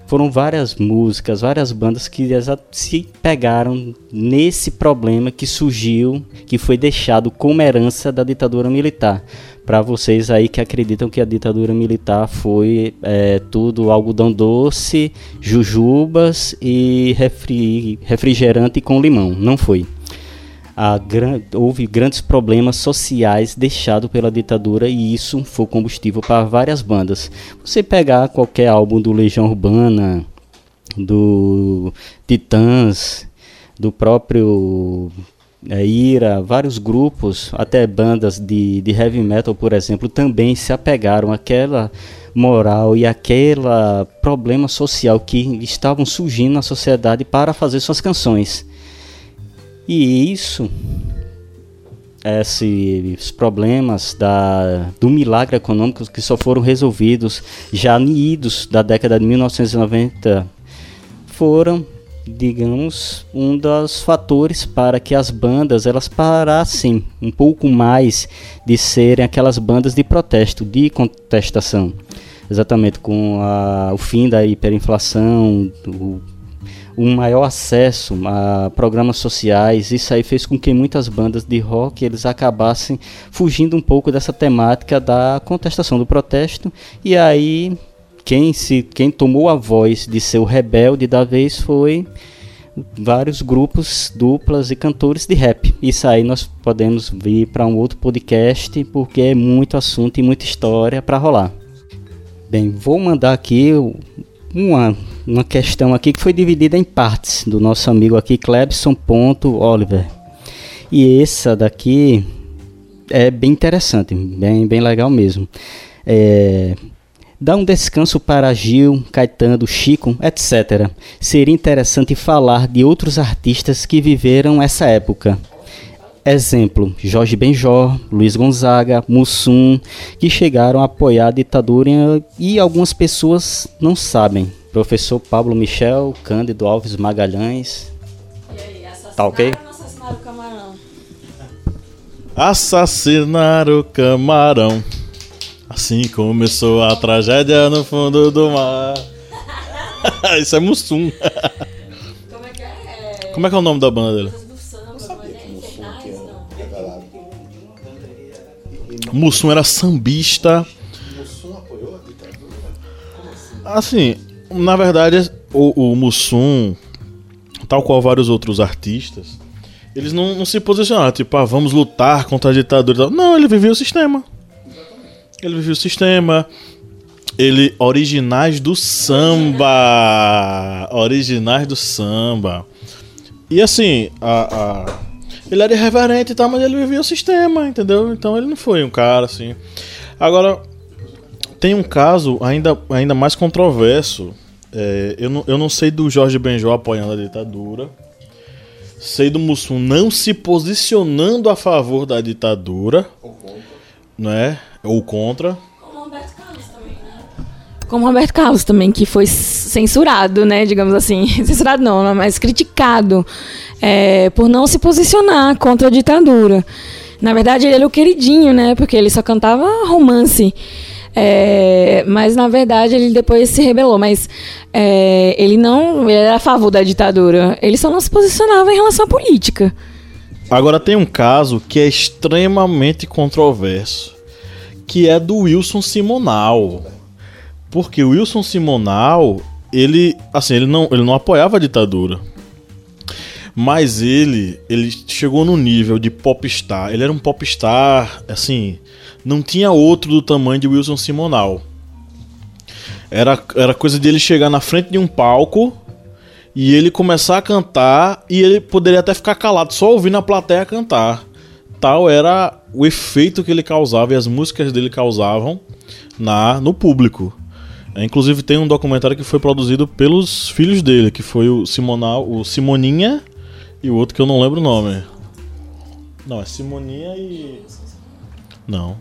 Foram várias músicas, várias bandas que se pegaram nesse problema que surgiu, que foi deixado como herança da ditadura militar. Para vocês aí que acreditam que a ditadura militar foi é, tudo algodão doce, jujubas e refri, refrigerante com limão. Não foi. Gran, houve grandes problemas sociais deixados pela ditadura e isso foi combustível para várias bandas. Você pegar qualquer álbum do Legião Urbana, do Titãs, do próprio é, Ira, vários grupos, até bandas de, de heavy metal, por exemplo, também se apegaram àquela moral e aquele problema social que estavam surgindo na sociedade para fazer suas canções. E isso, esses problemas da, do milagre econômico que só foram resolvidos já idos da década de 1990 foram digamos, um dos fatores para que as bandas elas parassem um pouco mais de serem aquelas bandas de protesto, de contestação. Exatamente com a, o fim da hiperinflação, um maior acesso a programas sociais, isso aí fez com que muitas bandas de rock eles acabassem fugindo um pouco dessa temática da contestação do protesto e aí quem, se, quem tomou a voz de ser o rebelde da vez foi vários grupos, duplas e cantores de rap. Isso aí nós podemos vir para um outro podcast, porque é muito assunto e muita história para rolar. Bem, vou mandar aqui uma, uma questão aqui que foi dividida em partes do nosso amigo aqui, Clebson Oliver. E essa daqui é bem interessante, bem, bem legal mesmo. É, Dá um descanso para Gil, Caetano, Chico, etc. Seria interessante falar de outros artistas que viveram essa época. Exemplo, Jorge Benjor, Luiz Gonzaga, Mussum, que chegaram a apoiar a ditadura e algumas pessoas não sabem. Professor Pablo Michel, Cândido Alves Magalhães. tá ok? Assassinar o camarão. Assassinar o camarão. Assim começou a tragédia no fundo do mar. Isso é Mussum. Como é que é? Como é que é o nome da banda dele? Mussum era sambista. Mussum apoiou a ditadura? Assim, na verdade, o, o Mussum, tal qual vários outros artistas, eles não, não se posicionaram, tipo, ah, vamos lutar contra a ditadura. Não, ele vivia o sistema. Ele vivia o sistema. Ele. Originais do samba. Originais do samba. E assim, a, a, ele era irreverente e tal, mas ele vivia o sistema, entendeu? Então ele não foi um cara assim. Agora, tem um caso ainda, ainda mais controverso. É, eu, não, eu não sei do Jorge Benjó apoiando a ditadura. Sei do Mussum não se posicionando a favor da ditadura. Ou contra. Não é? Ou contra. Como Roberto Carlos também, né? Como Roberto Carlos também, que foi censurado, né? Digamos assim. Censurado não, mas criticado é, por não se posicionar contra a ditadura. Na verdade, ele era o queridinho, né? Porque ele só cantava romance. É, mas na verdade ele depois se rebelou. Mas é, ele não ele era a favor da ditadura. Ele só não se posicionava em relação à política. Agora tem um caso que é extremamente controverso que é do Wilson Simonal. Porque o Wilson Simonal, ele, assim, ele não, ele não apoiava a ditadura. Mas ele, ele chegou no nível de popstar. Ele era um popstar, assim, não tinha outro do tamanho de Wilson Simonal. Era, era coisa de ele chegar na frente de um palco e ele começar a cantar e ele poderia até ficar calado, só ouvindo a plateia cantar tal era o efeito que ele causava e as músicas dele causavam na no público. É, inclusive tem um documentário que foi produzido pelos filhos dele, que foi o Simonal, o Simoninha e o outro que eu não lembro o nome. Não, é Simoninha e Não.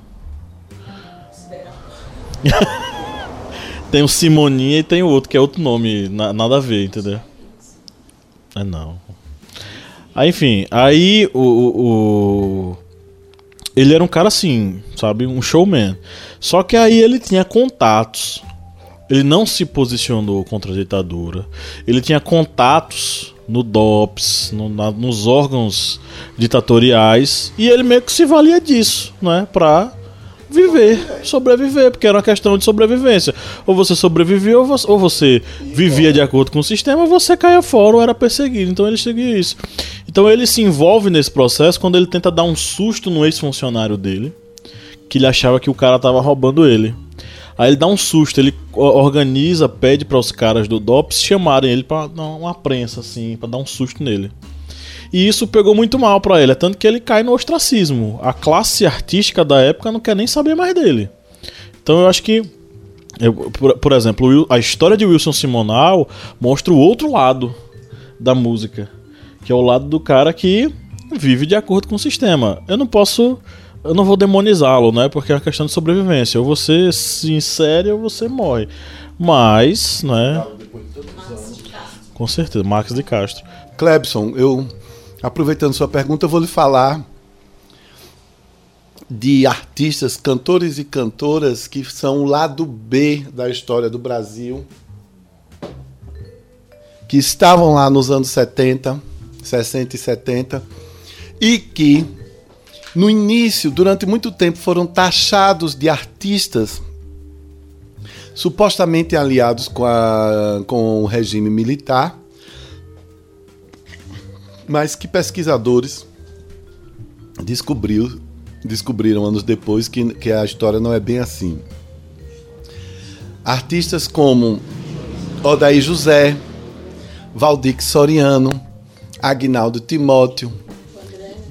tem o Simoninha e tem o outro que é outro nome, na, nada a ver, entendeu? É não. Aí, enfim, aí o, o, Ele era um cara assim, sabe? Um showman. Só que aí ele tinha contatos. Ele não se posicionou contra a ditadura. Ele tinha contatos no DOPS, no, na, nos órgãos ditatoriais. E ele meio que se valia disso, né? Pra viver, sobreviver, porque era uma questão de sobrevivência. Ou você sobrevivia ou você, ou você vivia de acordo com o sistema, ou você caía fora ou era perseguido. Então ele seguia isso. Então ele se envolve nesse processo quando ele tenta dar um susto no ex-funcionário dele, que ele achava que o cara tava roubando ele. Aí ele dá um susto, ele organiza, pede para os caras do DOPS chamarem ele para dar uma prensa assim, para dar um susto nele. E isso pegou muito mal pra ele, é tanto que ele cai no ostracismo. A classe artística da época não quer nem saber mais dele. Então eu acho que eu, por, por, exemplo, a história de Wilson Simonal mostra o outro lado da música, que é o lado do cara que vive de acordo com o sistema. Eu não posso, eu não vou demonizá-lo, né? Porque é uma questão de sobrevivência. Ou você se insere ou você morre. Mas, né? Com certeza, Marcos de Castro. Clebson, eu aproveitando sua pergunta, eu vou lhe falar de artistas, cantores e cantoras que são o lado B da história do Brasil, que estavam lá nos anos 70, 60 e 70, e que no início, durante muito tempo, foram taxados de artistas supostamente aliados com, a, com o regime militar, mas que pesquisadores descobriu, descobriram anos depois que, que a história não é bem assim. Artistas como Odaí José, Valdir Soriano, Agnaldo Timóteo,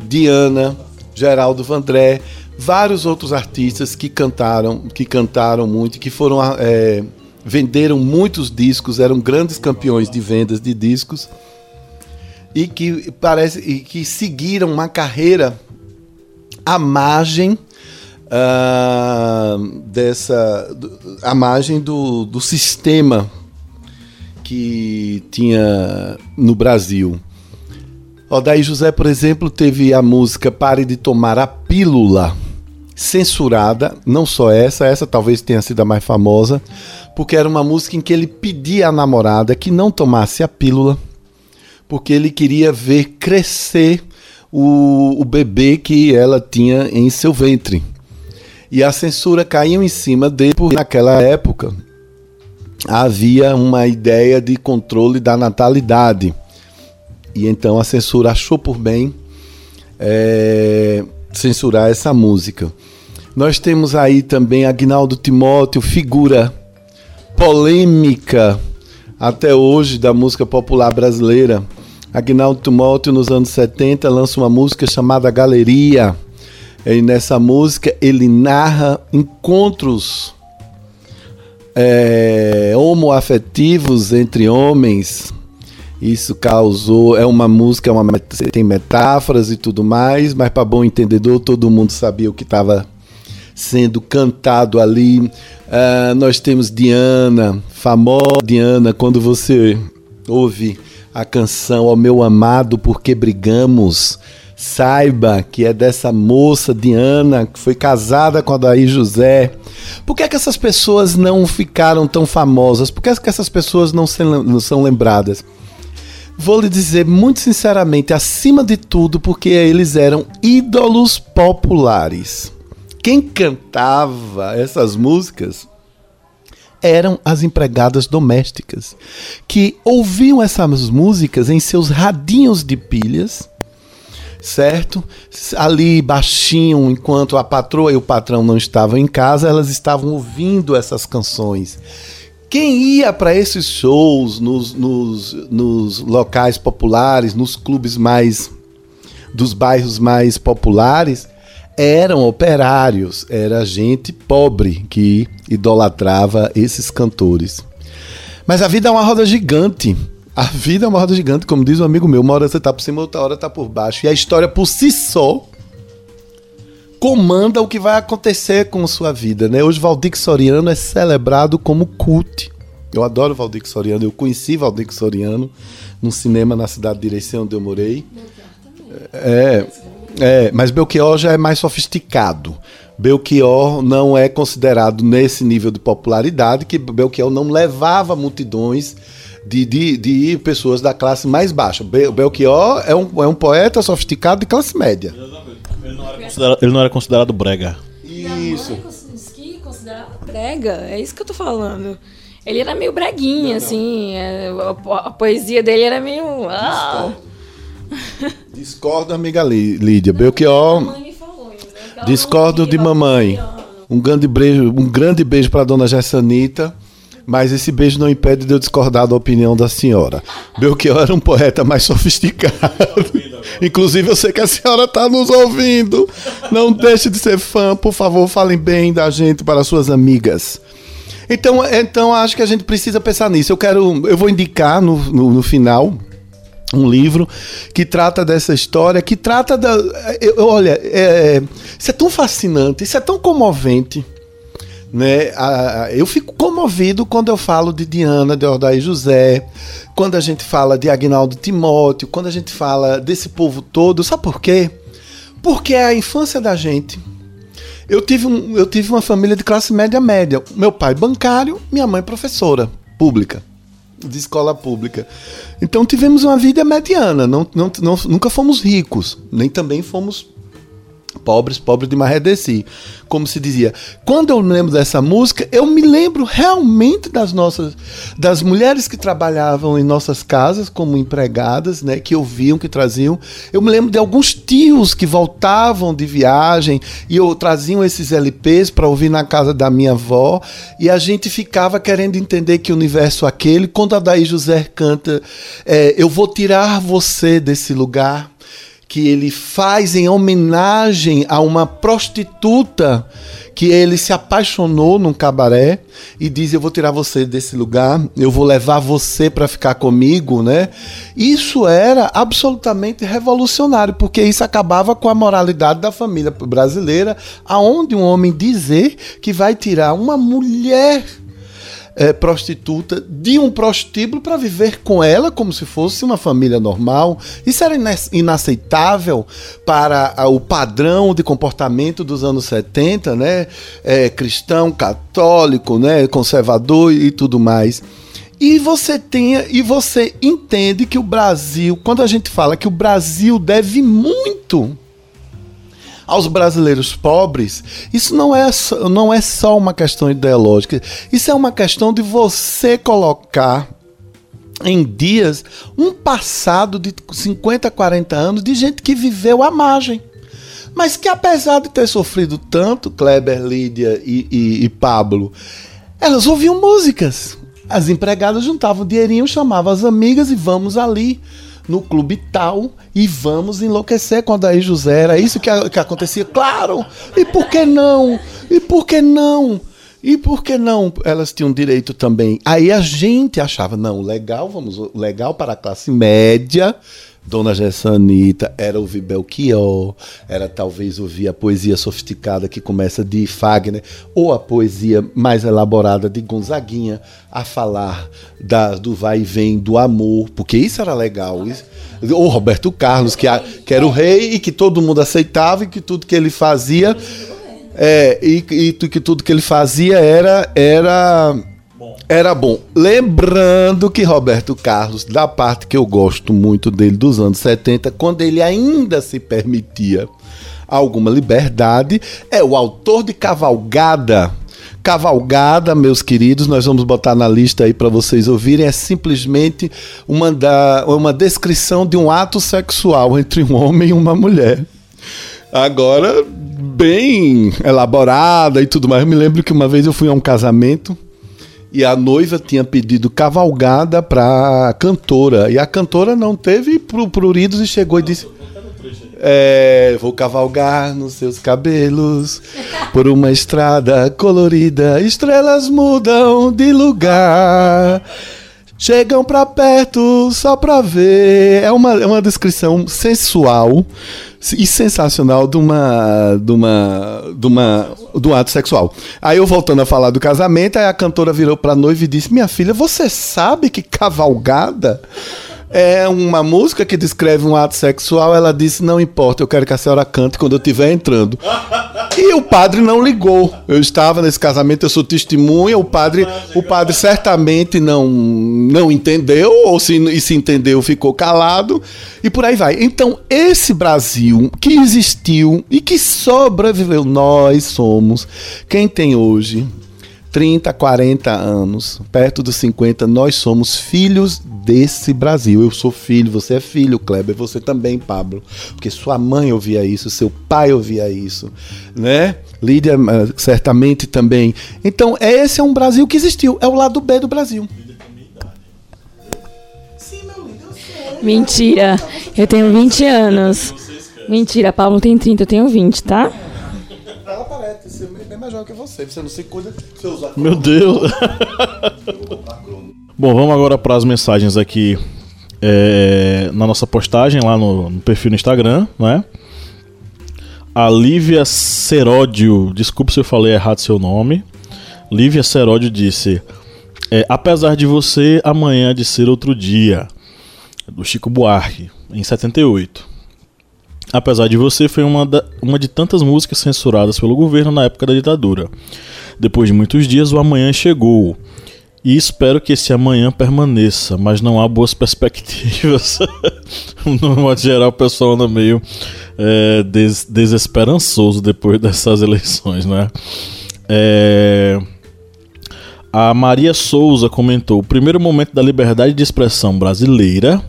Diana, Geraldo Vandré, vários outros artistas que cantaram, que cantaram muito, que foram é, venderam muitos discos, eram grandes campeões de vendas de discos e que parece e que seguiram uma carreira à margem uh, dessa à margem do, do sistema que tinha no Brasil. Odaí José, por exemplo, teve a música Pare de Tomar a Pílula censurada, não só essa, essa talvez tenha sido a mais famosa, porque era uma música em que ele pedia à namorada que não tomasse a pílula, porque ele queria ver crescer o, o bebê que ela tinha em seu ventre. E a censura caiu em cima dele, porque naquela época havia uma ideia de controle da natalidade. E então a censura achou por bem é, censurar essa música. Nós temos aí também Agnaldo Timóteo, figura polêmica até hoje da música popular brasileira. Agnaldo Timóteo, nos anos 70, lança uma música chamada Galeria. E nessa música ele narra encontros é, homoafetivos entre homens isso causou. É uma música, é uma, tem metáforas e tudo mais, mas para bom entendedor, todo mundo sabia o que estava sendo cantado ali. Uh, nós temos Diana, famosa Diana, quando você ouve a canção Ó Meu Amado, Porque Brigamos, saiba que é dessa moça Diana, que foi casada com a Daí José. Por que, é que essas pessoas não ficaram tão famosas? Por que, é que essas pessoas não são lembradas? Vou lhe dizer muito sinceramente, acima de tudo, porque eles eram ídolos populares. Quem cantava essas músicas eram as empregadas domésticas, que ouviam essas músicas em seus radinhos de pilhas, certo? Ali baixinho, enquanto a patroa e o patrão não estavam em casa, elas estavam ouvindo essas canções quem ia para esses shows nos, nos, nos locais populares, nos clubes mais dos bairros mais populares, eram operários, era gente pobre que idolatrava esses cantores. Mas a vida é uma roda gigante. A vida é uma roda gigante, como diz um amigo meu, uma hora você tá por cima, outra hora tá por baixo. E a história por si só comanda o que vai acontecer com sua vida, né? Hoje Valdir Soriano é celebrado como cult. Eu adoro Valdir Soriano, eu conheci Valdir Soriano num cinema na cidade de Irecê, onde eu morei. É, é, mas Belchior já é mais sofisticado. Belchior não é considerado nesse nível de popularidade, que Belchior não levava multidões de, de, de pessoas da classe mais baixa. Belchior é um, é um poeta sofisticado de classe média. Ele não era considerado, ele não era considerado brega. Isso. considerado brega, é isso que eu tô falando. Ele era meio breguinho, não, assim. É, a, a, poesia dele era meio. Ah. Discordo, amiga Lídia. Belchior. Discordo de mamãe. Um grande beijo, um grande beijo para dona Gessanita. Mas esse beijo não impede de eu discordar da opinião da senhora. Belchior era um poeta mais sofisticado. Inclusive, eu sei que a senhora está nos ouvindo. Não deixe de ser fã, por favor, falem bem da gente para suas amigas. Então, então acho que a gente precisa pensar nisso. Eu quero, eu vou indicar no, no, no final um livro que trata dessa história, que trata da. Eu, olha, é, isso é tão fascinante, isso é tão comovente. Né? Eu fico comovido quando eu falo de Diana, de Ordaí José, quando a gente fala de Agnaldo Timóteo, quando a gente fala desse povo todo. Sabe por quê? Porque é a infância da gente. Eu tive, um, eu tive uma família de classe média média. Meu pai bancário, minha mãe professora pública de escola pública. Então tivemos uma vida mediana, não, não, não, nunca fomos ricos, nem também fomos pobres, pobres de Marredeci, como se dizia. Quando eu lembro dessa música, eu me lembro realmente das nossas das mulheres que trabalhavam em nossas casas como empregadas, né, que ouviam, que traziam. Eu me lembro de alguns tios que voltavam de viagem e eu traziam esses LPs para ouvir na casa da minha avó, e a gente ficava querendo entender que universo aquele. Quando a Daí José canta, é, eu vou tirar você desse lugar que ele faz em homenagem a uma prostituta que ele se apaixonou num cabaré e diz: Eu vou tirar você desse lugar, eu vou levar você para ficar comigo, né? Isso era absolutamente revolucionário, porque isso acabava com a moralidade da família brasileira, aonde um homem dizer que vai tirar uma mulher é, prostituta de um prostíbulo para viver com ela como se fosse uma família normal. Isso era inaceitável para o padrão de comportamento dos anos 70, né? É, cristão, católico, né? conservador e tudo mais. E você tenha e você entende que o Brasil, quando a gente fala que o Brasil deve muito aos brasileiros pobres, isso não é, não é só uma questão ideológica. Isso é uma questão de você colocar em dias um passado de 50, 40 anos de gente que viveu à margem. Mas que apesar de ter sofrido tanto, Kleber, Lídia e, e, e Pablo, elas ouviam músicas. As empregadas juntavam dinheirinho, chamavam as amigas e vamos ali no clube tal e vamos enlouquecer com a Daí José. Era isso que, que acontecia. Claro! E por que não? E por que não? E por que não elas tinham direito também? Aí a gente achava, não, legal, vamos, legal para a classe média, Dona Gessanita, era ouvir Belchior, era talvez ouvir a poesia sofisticada que começa de Fagner, ou a poesia mais elaborada de Gonzaguinha, a falar da, do vai e vem, do amor, porque isso era legal. Isso, ou Roberto Carlos, que, a, que era o rei e que todo mundo aceitava e que tudo que ele fazia. É, e, e que tudo que ele fazia era, era era bom. Lembrando que Roberto Carlos, da parte que eu gosto muito dele dos anos 70, quando ele ainda se permitia alguma liberdade, é o autor de Cavalgada. Cavalgada, meus queridos, nós vamos botar na lista aí para vocês ouvirem. É simplesmente uma, da, uma descrição de um ato sexual entre um homem e uma mulher. Agora, bem elaborada e tudo mais. Eu me lembro que uma vez eu fui a um casamento e a noiva tinha pedido cavalgada pra cantora. E a cantora não teve pruridos e chegou e disse. É, vou cavalgar nos seus cabelos por uma estrada colorida. Estrelas mudam de lugar. Chegam pra perto só pra ver. É uma, é uma descrição sensual e sensacional de uma, de uma, de uma, um ato sexual. Aí eu voltando a falar do casamento, aí a cantora virou pra noiva e disse: Minha filha, você sabe que cavalgada é uma música que descreve um ato sexual. Ela disse: Não importa, eu quero que a senhora cante quando eu estiver entrando. E o padre não ligou. Eu estava nesse casamento, eu sou testemunha. O padre, o padre certamente não, não entendeu, ou se, e se entendeu, ficou calado. E por aí vai. Então, esse Brasil que existiu e que sobreviveu, nós somos quem tem hoje 30, 40 anos, perto dos 50, nós somos filhos desse Brasil. Eu sou filho, você é filho, Kleber, você também, Pablo. Porque sua mãe ouvia isso, seu pai ouvia isso, né? Lídia eh, certamente também. Então, esse é um Brasil que existiu, é o lado B do Brasil. Mentira. Eu tenho 20 anos. Mentira, Paulo tem 30, eu tenho 20, tá? Ela parece ser bem mais jovem que você. Você não se cuida, você usa Meu Deus. Bom, vamos agora para as mensagens aqui é, na nossa postagem lá no, no perfil no Instagram, né? A Lívia Seródio, desculpe se eu falei errado seu nome. Lívia Seródio disse: é, Apesar de você, amanhã há de ser outro dia. Do Chico Buarque, em 78. Apesar de você, foi uma, da- uma de tantas músicas censuradas pelo governo na época da ditadura. Depois de muitos dias, o amanhã chegou. E espero que esse amanhã permaneça, mas não há boas perspectivas. no modo geral, o pessoal anda meio é, des- desesperançoso depois dessas eleições, né? É, A Maria Souza comentou: o primeiro momento da liberdade de expressão brasileira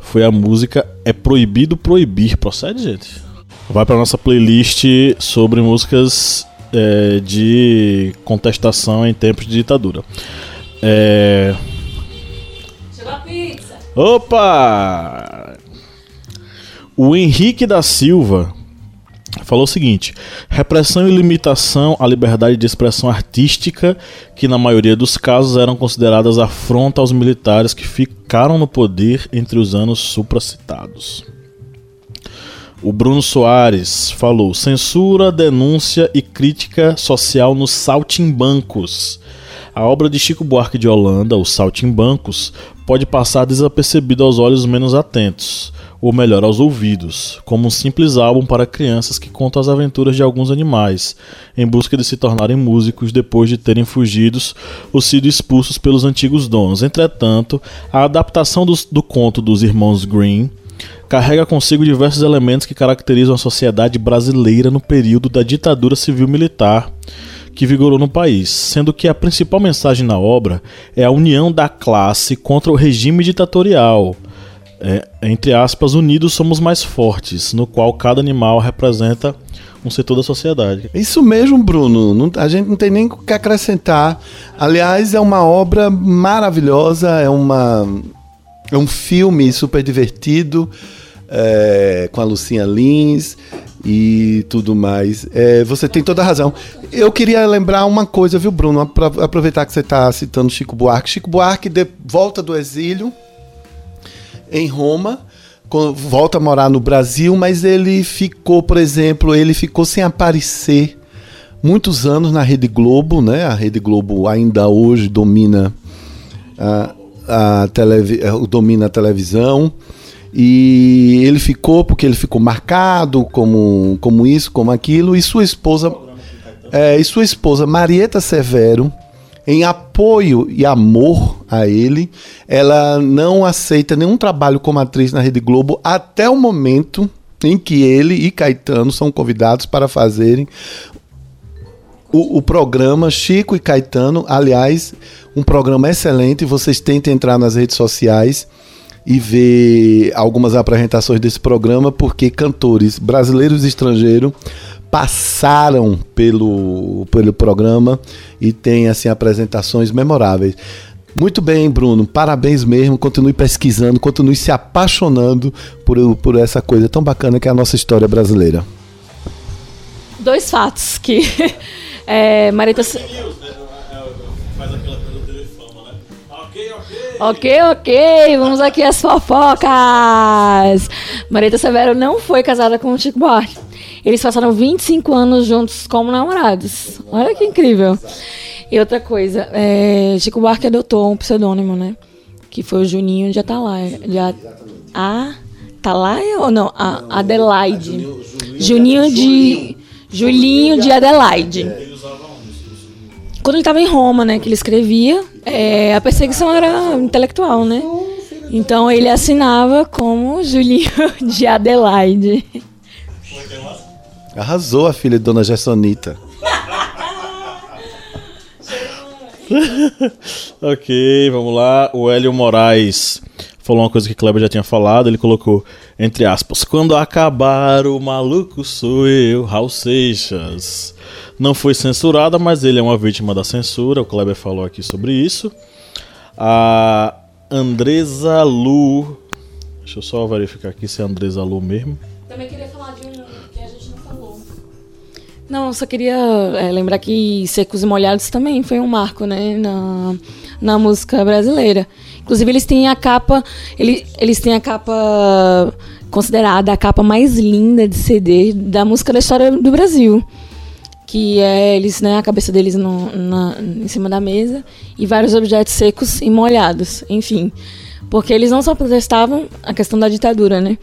foi a música É Proibido Proibir. Procede, gente? Vai para nossa playlist sobre músicas é, de contestação em tempos de ditadura. É... Chegou a pizza. Opa! O Henrique da Silva falou o seguinte: repressão e limitação à liberdade de expressão artística, que na maioria dos casos eram consideradas afronta aos militares que ficaram no poder entre os anos supracitados. O Bruno Soares falou: censura, denúncia e crítica social nos saltimbancos. A obra de Chico Buarque de Holanda, Os Saltimbancos, pode passar desapercebida aos olhos menos atentos, ou melhor, aos ouvidos, como um simples álbum para crianças que conta as aventuras de alguns animais, em busca de se tornarem músicos depois de terem fugidos ou sido expulsos pelos antigos donos. Entretanto, a adaptação dos- do conto dos irmãos Green carrega consigo diversos elementos que caracterizam a sociedade brasileira no período da ditadura civil-militar que vigorou no país, sendo que a principal mensagem na obra é a união da classe contra o regime ditatorial. É, entre aspas, unidos somos mais fortes, no qual cada animal representa um setor da sociedade. Isso mesmo, Bruno. Não- a gente não tem nem o que acrescentar. Aliás, é uma obra maravilhosa, é uma é um filme super divertido é, com a Lucinha Lins e tudo mais. É, você tem toda a razão. Eu queria lembrar uma coisa, viu, Bruno? Apro- Aproveitar que você está citando Chico Buarque. Chico Buarque de volta do exílio em Roma, volta a morar no Brasil, mas ele ficou, por exemplo, ele ficou sem aparecer muitos anos na Rede Globo, né? A Rede Globo ainda hoje domina a, a televi domina a televisão. E ele ficou porque ele ficou marcado como, como isso, como aquilo, e sua esposa é, e sua esposa Marieta Severo, em apoio e amor a ele, ela não aceita nenhum trabalho como atriz na Rede Globo até o momento em que ele e Caetano são convidados para fazerem o, o programa Chico e Caetano. Aliás, um programa excelente. Vocês tentem entrar nas redes sociais e ver algumas apresentações desse programa, porque cantores brasileiros e estrangeiros passaram pelo, pelo programa e tem assim apresentações memoráveis. Muito bem, Bruno. Parabéns mesmo. Continue pesquisando, continue se apaixonando por, por essa coisa tão bacana que é a nossa história brasileira. Dois fatos que é, Marita ok. Ok, vamos aqui às fofocas. Marita Severo não foi casada com o Chico Buarque. Eles passaram 25 anos juntos como namorados. Olha que incrível. E outra coisa, é, Chico Buarque adotou um pseudônimo, né? Que foi o Juninho de Atalaia. De A- a Atalaia ou não? A Adelaide. Juninho de. Julinho de Adelaide. Quando ele estava em Roma, né, que ele escrevia, é, a perseguição era intelectual, né? Então ele assinava como Julinho de Adelaide. Arrasou a filha de Dona Gessonita. Ok, vamos lá. O Hélio Moraes falou uma coisa que Kleber já tinha falado. Ele colocou, entre aspas, quando acabar o maluco sou eu, Raul Seixas. Não foi censurada, mas ele é uma vítima da censura. O Kleber falou aqui sobre isso. A Andresa Lu Deixa eu só verificar aqui se é Andresa Lu mesmo. Também queria falar de um que a gente não falou. Não, só queria é, lembrar que Secos e Molhados também foi um marco, né, na, na música brasileira. Inclusive eles têm a capa, eles, eles têm a capa considerada a capa mais linda de CD da música da história do Brasil. Que é eles, né, a cabeça deles no, na, em cima da mesa e vários objetos secos e molhados, enfim. Porque eles não só protestavam a questão da ditadura, né?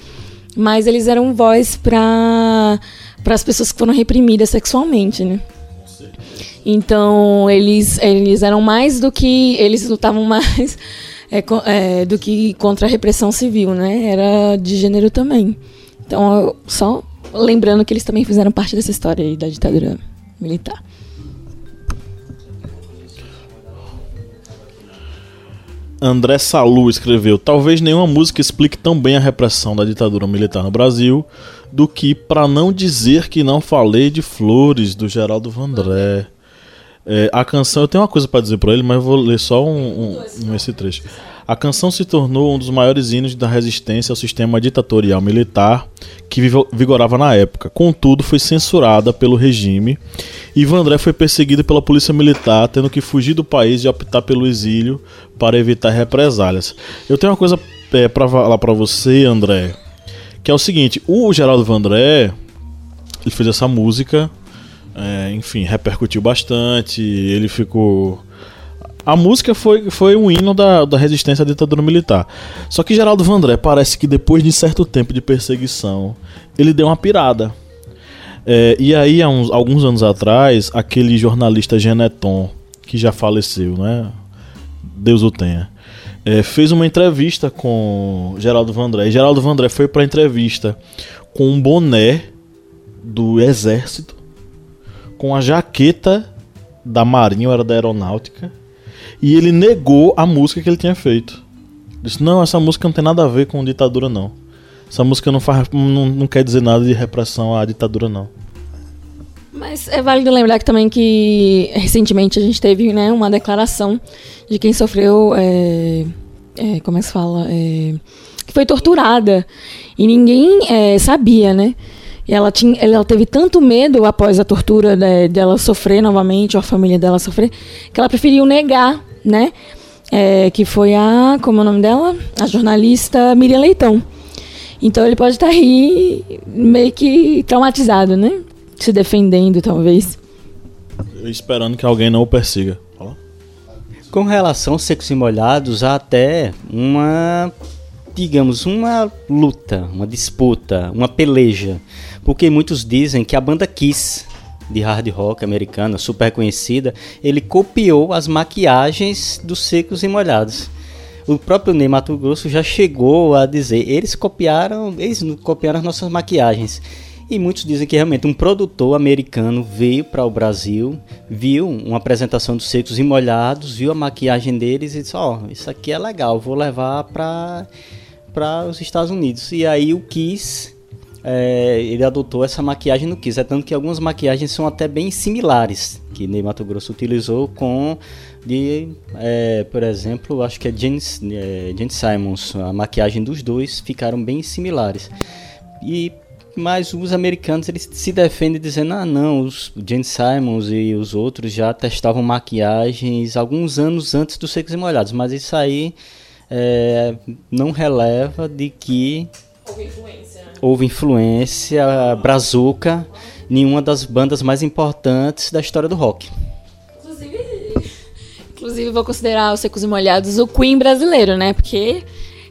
Mas eles eram voz para as pessoas que foram reprimidas sexualmente, né? Então, eles, eles eram mais do que. Eles lutavam mais é, é, do que contra a repressão civil, né? Era de gênero também. Então, só lembrando que eles também fizeram parte dessa história aí da ditadura militar. André Salu escreveu: Talvez nenhuma música explique tão bem a repressão da ditadura militar no Brasil do que Pra Não Dizer Que Não Falei de Flores, do Geraldo Vandré. É, a canção, eu tenho uma coisa para dizer para ele, mas eu vou ler só um, um, um, esse trecho. A canção se tornou um dos maiores hinos da resistência ao sistema ditatorial militar que vigorava na época. Contudo, foi censurada pelo regime e Vandré foi perseguido pela polícia militar, tendo que fugir do país e optar pelo exílio para evitar represálias. Eu tenho uma coisa é, para falar para você, André, que é o seguinte: o Geraldo Vandré ele fez essa música é, enfim, repercutiu bastante. Ele ficou. A música foi, foi um hino da, da resistência à ditadura militar. Só que Geraldo Vandré parece que depois de certo tempo de perseguição, ele deu uma pirada. É, e aí, há uns, alguns anos atrás, aquele jornalista Geneton, que já faleceu, né? Deus o tenha. É, fez uma entrevista com Geraldo Vandré. E Geraldo Vandré foi pra entrevista com um boné do exército com a jaqueta da Marinha, ou era da Aeronáutica, e ele negou a música que ele tinha feito. Disse: Não, essa música não tem nada a ver com ditadura, não. Essa música não, faz, não, não quer dizer nada de repressão à ditadura, não. Mas é válido lembrar que também que recentemente a gente teve né, uma declaração de quem sofreu. É, é, como é que se fala? É, que foi torturada. E ninguém é, sabia, né? E ela, tinha, ela teve tanto medo após a tortura de, dela sofrer novamente, ou a família dela sofrer, que ela preferiu negar, né? É, que foi a, como é o nome dela? A jornalista Miriam Leitão. Então ele pode estar aí meio que traumatizado, né? Se defendendo, talvez. Esperando que alguém não o persiga. Fala. Com relação aos secos e molhados, há até uma, digamos, uma luta, uma disputa, uma peleja porque muitos dizem que a banda Kiss de hard rock americana, super conhecida, ele copiou as maquiagens dos secos e molhados. O próprio Ney Mato Grosso já chegou a dizer, eles copiaram, eles copiaram as nossas maquiagens. E muitos dizem que realmente um produtor americano veio para o Brasil, viu uma apresentação dos secos e molhados, viu a maquiagem deles e disse: Ó, oh, isso aqui é legal, vou levar para para os Estados Unidos. E aí o Kiss é, ele adotou essa maquiagem no Kiss. É tanto que algumas maquiagens são até bem similares, que Ney Mato Grosso utilizou com, de, é, por exemplo, acho que é Jane, é, Jane Simons. A maquiagem dos dois ficaram bem similares. E mas os americanos eles se defendem dizendo ah não os Jane Simons e os outros já testavam maquiagens alguns anos antes dos secos e molhados mas isso aí é, não releva de que houve influência houve influência brazuca em uma das bandas mais importantes da história do rock. Inclusive, inclusive vou considerar os Secos e Molhados o Queen brasileiro, né? Porque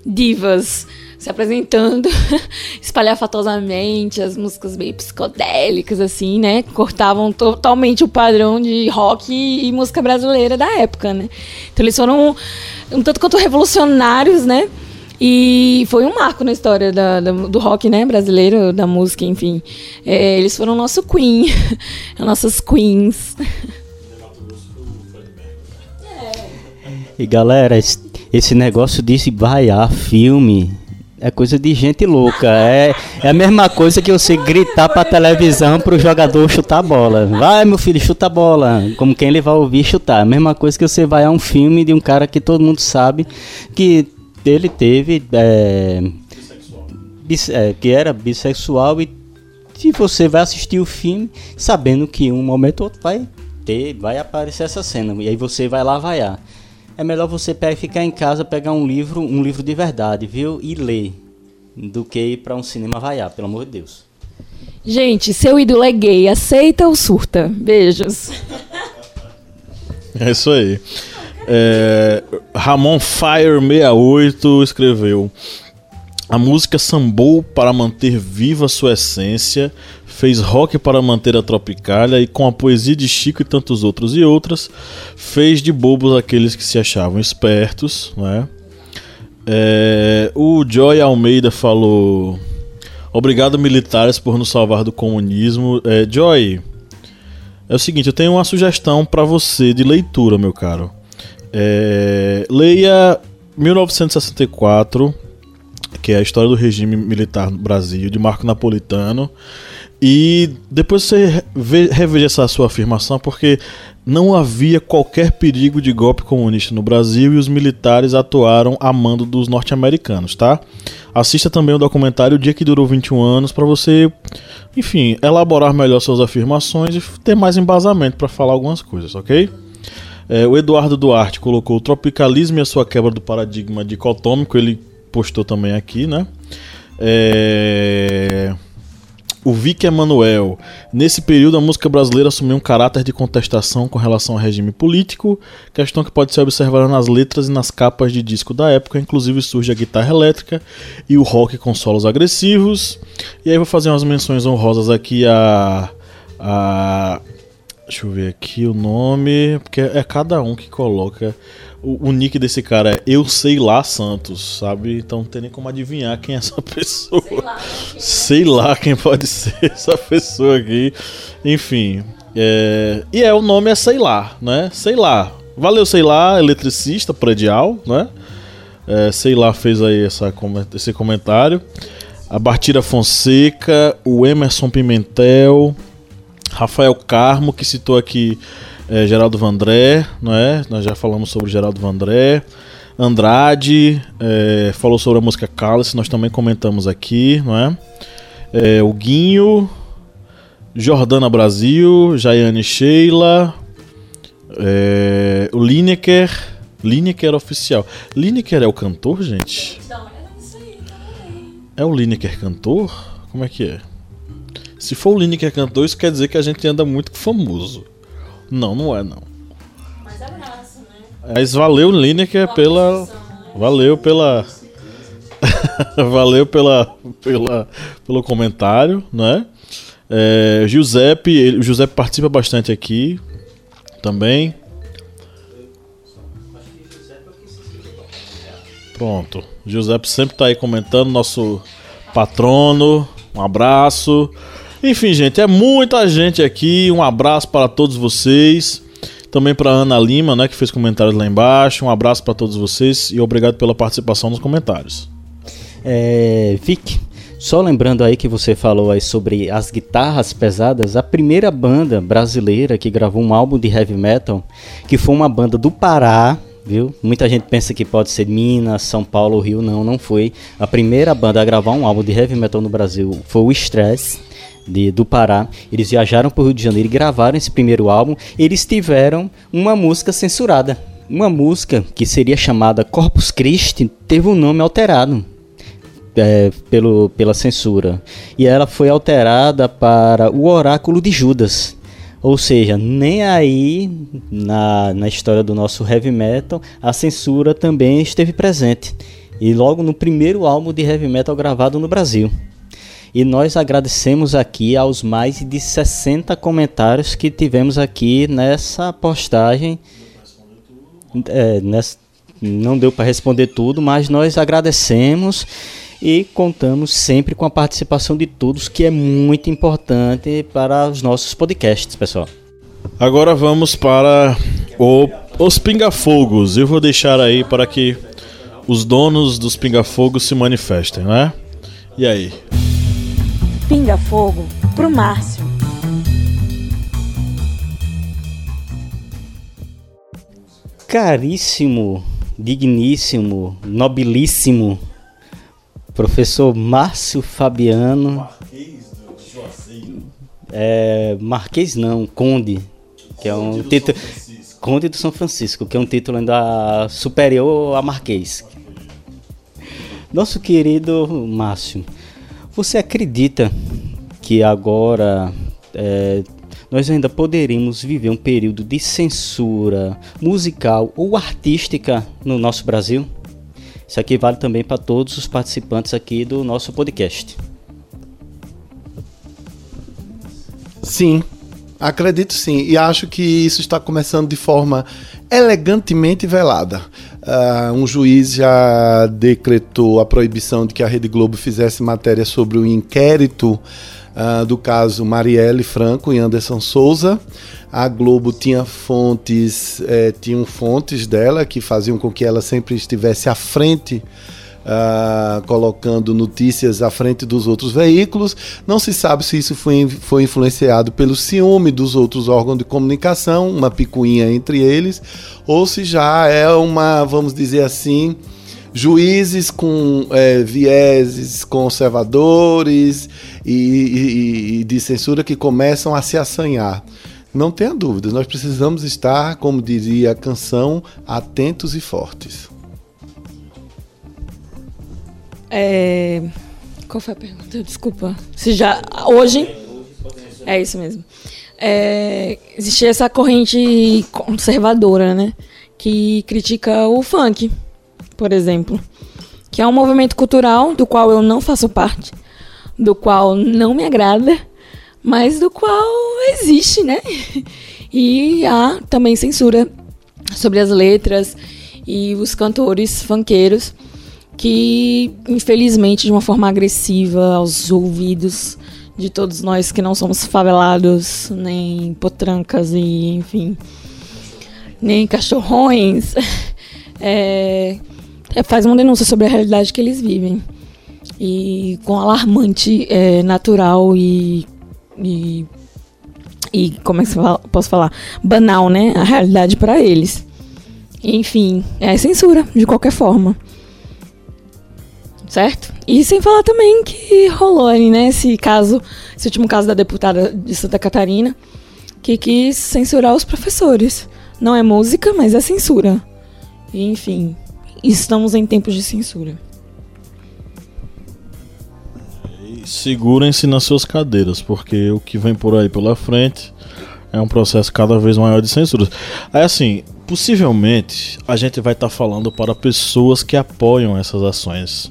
divas se apresentando espalhafatosamente, as músicas bem psicodélicas, assim, né? Cortavam totalmente o padrão de rock e música brasileira da época, né? Então eles foram um tanto quanto revolucionários, né? E foi um marco na história da, da, do rock né, brasileiro, da música, enfim. É, eles foram nosso queen, nossas queens. E galera, esse negócio de vaiar filme é coisa de gente louca. É, é a mesma coisa que você gritar pra televisão pro jogador chutar a bola. Vai, meu filho, chuta a bola. Como quem ele vai ouvir chutar. É a mesma coisa que você vai a um filme de um cara que todo mundo sabe que ele teve é, bis, é, que era bissexual e se você vai assistir o filme sabendo que um momento ou outro vai ter, vai aparecer essa cena e aí você vai lá vaiar. É melhor você pegar, ficar em casa, pegar um livro, um livro de verdade, viu, e ler, do que ir para um cinema vaiar, pelo amor de Deus. Gente, seu ídolo é gay, aceita ou surta? Beijos. É isso aí. É, Ramon Fire 68 escreveu: A música sambou para manter viva sua essência, fez rock para manter a tropicália e com a poesia de Chico e tantos outros e outras, fez de bobos aqueles que se achavam espertos, né? É, o Joy Almeida falou: Obrigado, militares, por nos salvar do comunismo. É, Joy, é o seguinte, eu tenho uma sugestão para você de leitura, meu caro. É, leia 1964, que é a história do regime militar no Brasil, de Marco Napolitano. E depois você reveja essa sua afirmação, porque não havia qualquer perigo de golpe comunista no Brasil e os militares atuaram a mando dos norte-americanos, tá? Assista também o documentário O Dia que Durou 21 Anos para você, enfim, elaborar melhor suas afirmações e ter mais embasamento para falar algumas coisas, ok? É, o Eduardo Duarte colocou o tropicalismo e a sua quebra do paradigma dicotômico, ele postou também aqui, né? É o Vic Emanuel. Nesse período, a música brasileira assumiu um caráter de contestação com relação ao regime político, questão que pode ser observada nas letras e nas capas de disco da época. Inclusive surge a guitarra elétrica e o rock com solos agressivos. E aí vou fazer umas menções honrosas aqui a. a deixa eu ver aqui o nome, porque é cada um que coloca o, o, nick desse cara é Eu Sei Lá Santos, sabe? Então não tem nem como adivinhar quem é essa pessoa. Sei lá, sei lá quem pode ser essa pessoa aqui. Enfim. É... E é o nome é Sei Lá, né? Sei Lá. Valeu, sei lá, eletricista predial, né? É, sei lá, fez aí essa, esse comentário. A Bartira Fonseca, o Emerson Pimentel, Rafael Carmo, que citou aqui é, Geraldo Vandré, não é? Nós já falamos sobre Geraldo Vandré. Andrade é, falou sobre a música Cálice, nós também comentamos aqui, não é? é o Guinho, Jordana Brasil, Jaiane Sheila, é, o Lineker, Lineker oficial. Lineker é o cantor, gente? É o Lineker cantor? Como é que é? Se for o Lineker cantor, isso quer dizer que a gente anda muito famoso. Não, não é não. Mas abraço, né? Mas valeu, Lineker, pela. Né? Valeu pela. valeu pela, pela, pelo comentário, né? É, Giuseppe, ele, o Giuseppe participa bastante aqui também. Pronto. Giuseppe sempre tá aí comentando, nosso patrono. Um abraço. Enfim, gente, é muita gente aqui. Um abraço para todos vocês. Também para Ana Lima, né, que fez comentários lá embaixo. Um abraço para todos vocês e obrigado pela participação nos comentários. É, Vic, só lembrando aí que você falou aí sobre as guitarras pesadas, a primeira banda brasileira que gravou um álbum de heavy metal, que foi uma banda do Pará, viu? Muita gente pensa que pode ser Minas, São Paulo, Rio, não, não foi. A primeira banda a gravar um álbum de heavy metal no Brasil foi o Stress de, do Pará. Eles viajaram para o Rio de Janeiro e gravaram esse primeiro álbum. Eles tiveram uma música censurada. Uma música que seria chamada Corpus Christi teve um nome alterado. É, pelo, pela censura. E ela foi alterada para o Oráculo de Judas. Ou seja, nem aí na, na história do nosso heavy metal a censura também esteve presente. E logo no primeiro álbum de heavy metal gravado no Brasil. E nós agradecemos aqui aos mais de 60 comentários que tivemos aqui nessa postagem. É, nessa, não deu para responder tudo, mas nós agradecemos e contamos sempre com a participação de todos, que é muito importante para os nossos podcasts, pessoal. Agora vamos para o, os pingafogos. Eu vou deixar aí para que os donos dos pingafogos se manifestem, né? E aí? Pinga Fogo pro Márcio. Caríssimo, digníssimo, nobilíssimo Professor Márcio Fabiano. Marquês do Juazeiro. É, Marquês não, Conde, que é um título. Conde do São Francisco, que é um título ainda superior a Marquês. Nosso querido Márcio, você acredita que agora é, nós ainda poderíamos viver um período de censura musical ou artística no nosso Brasil? Isso aqui vale também para todos os participantes aqui do nosso podcast. Sim, acredito sim. E acho que isso está começando de forma elegantemente velada. Uh, um juiz já decretou a proibição de que a Rede Globo fizesse matéria sobre o inquérito uh, do caso Marielle Franco e Anderson Souza. A Globo tinha fontes, eh, tinham fontes dela que faziam com que ela sempre estivesse à frente Uh, colocando notícias à frente dos outros veículos. Não se sabe se isso foi, foi influenciado pelo ciúme dos outros órgãos de comunicação, uma picuinha entre eles, ou se já é uma, vamos dizer assim, juízes com é, vieses conservadores e, e, e de censura que começam a se assanhar. Não tenha dúvida, nós precisamos estar, como diria a canção, atentos e fortes. É... Qual foi a pergunta? Desculpa. Se já. Hoje. É isso mesmo. É... Existe essa corrente conservadora, né? Que critica o funk por exemplo, que é um movimento cultural do qual eu não faço parte, do qual não me agrada, mas do qual existe, né? E há também censura sobre as letras e os cantores funkeiros que, infelizmente, de uma forma agressiva aos ouvidos de todos nós que não somos favelados, nem potrancas e, enfim, nem cachorrões, é, é, faz uma denúncia sobre a realidade que eles vivem. E com alarmante é, natural e, e, e. como é que eu posso falar? Banal, né? A realidade para eles. Enfim, é censura, de qualquer forma. Certo? E sem falar também que rolou ali, né? Esse caso, esse último caso da deputada de Santa Catarina, que quis censurar os professores. Não é música, mas é censura. E, enfim, estamos em tempos de censura. Segurem-se nas suas cadeiras, porque o que vem por aí pela frente é um processo cada vez maior de censura. Aí assim, possivelmente a gente vai estar tá falando para pessoas que apoiam essas ações.